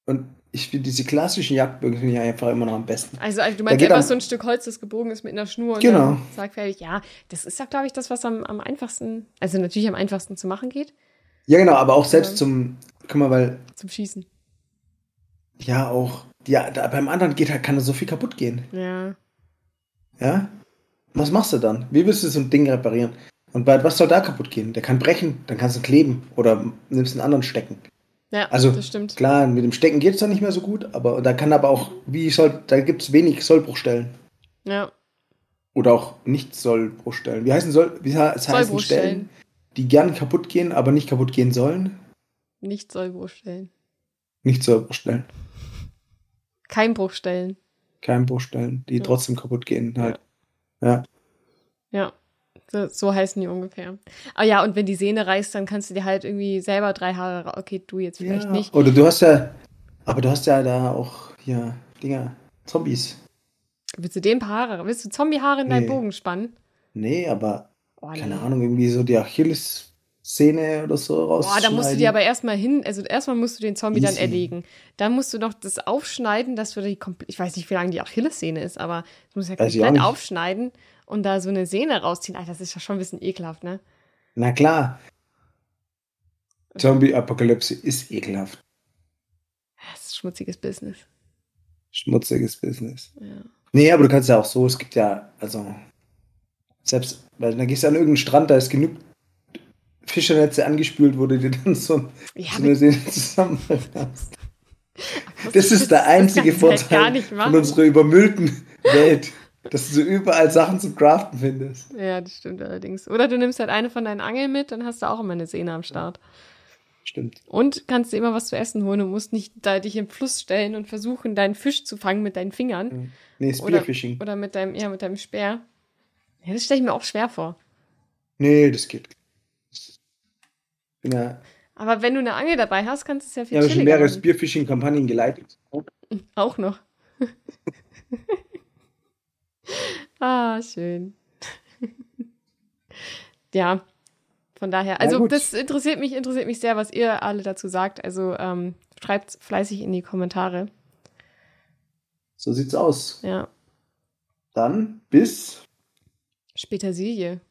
Und ich finde diese klassischen Jagdbögen finde ich einfach immer noch am besten. Also, also du meinst einfach so ein Stück Holz, das gebogen ist mit einer Schnur und Genau. zack, fertig. Ja, das ist ja, glaube ich, das, was am, am einfachsten, also natürlich am einfachsten zu machen geht, Ja, genau, aber auch selbst Ja. zum, guck mal, weil, zum Schießen. ja, auch, ja, da, beim anderen geht halt, kann da so viel kaputt gehen. Ja. Ja? Was machst du dann? Wie willst du so ein Ding reparieren? Und bei was soll da kaputt gehen? Der kann brechen, dann kannst du kleben oder nimmst einen anderen Stecken. Ja, Also das stimmt. klar, mit dem Stecken geht es dann nicht mehr so gut, aber da kann aber auch, wie soll, da gibt es wenig Sollbruchstellen. Ja. Oder auch nicht Sollbruchstellen. Wie heißen soll, wie heißen Sollbruchstellen. Stellen, die gern kaputt gehen, aber nicht kaputt gehen sollen? Nicht Sollbruchstellen. Nicht Sollbruchstellen. Keimbruchstellen. Keimbruchstellen, die Ja. trotzdem kaputt gehen halt. Ja. Ja. So, so heißen die ungefähr. Ah ja, und wenn die Sehne reißt, dann kannst du dir halt irgendwie selber drei Haare Okay, du jetzt vielleicht ja. nicht. Oder du hast ja, aber du hast ja da auch hier Dinger, Zombies. Willst du den paar Haare? Willst du Zombiehaare in deinen Nee. Bogen spannen? Nee, aber Oh, keine nee. Ahnung, irgendwie so die Achilles-Szene oder so raus. Boah, da musst du dir aber erstmal hin, also erstmal musst du den Zombie dann Easy. erlegen. Dann musst du noch das aufschneiden, dass du die komplett, ich weiß nicht, wie lange die Achillessehne ist, aber du musst ja komplett aufschneiden und da so eine Sehne rausziehen. Alter, das ist ja schon ein bisschen ekelhaft, ne? Na klar. Zombie-Apokalypse ist ekelhaft. Das ist schmutziges Business. Schmutziges Business. Ja. Nee, aber du kannst ja auch so, es gibt ja, also, selbst, weil dann gehst du an irgendeinen Strand, da ist genug Fischernetze angespült, wo du dir dann so, Ja, so eine Sehne zusammenfasst. das, Das ist der einzige halt Vorteil nicht von unserer übermüllten Welt, dass du überall Sachen zum Craften findest. Ja, das stimmt allerdings. Oder du nimmst halt eine von deinen Angeln mit, dann hast du auch immer eine Sehne am Start. Stimmt. Und kannst dir immer was zu essen holen und musst nicht da dich im Fluss stellen und versuchen, deinen Fisch zu fangen mit deinen Fingern. Nee, Oder, Spearfishing. oder mit deinem, ja, mit deinem Speer. Ja, das stelle ich mir auch schwer vor. Nee, das geht. Ja, Aber wenn du eine Angel dabei hast, kannst du es ja viel ja, schon chilliger mehrere machen. Spearfishing-Kampagnen geleitet. Auch noch. ah, schön. ja, von daher. Also, das interessiert mich, interessiert mich sehr, was ihr alle dazu sagt. Also, ähm, schreibt fleißig in die Kommentare. So sieht's aus. Ja. Dann bis Später Silje.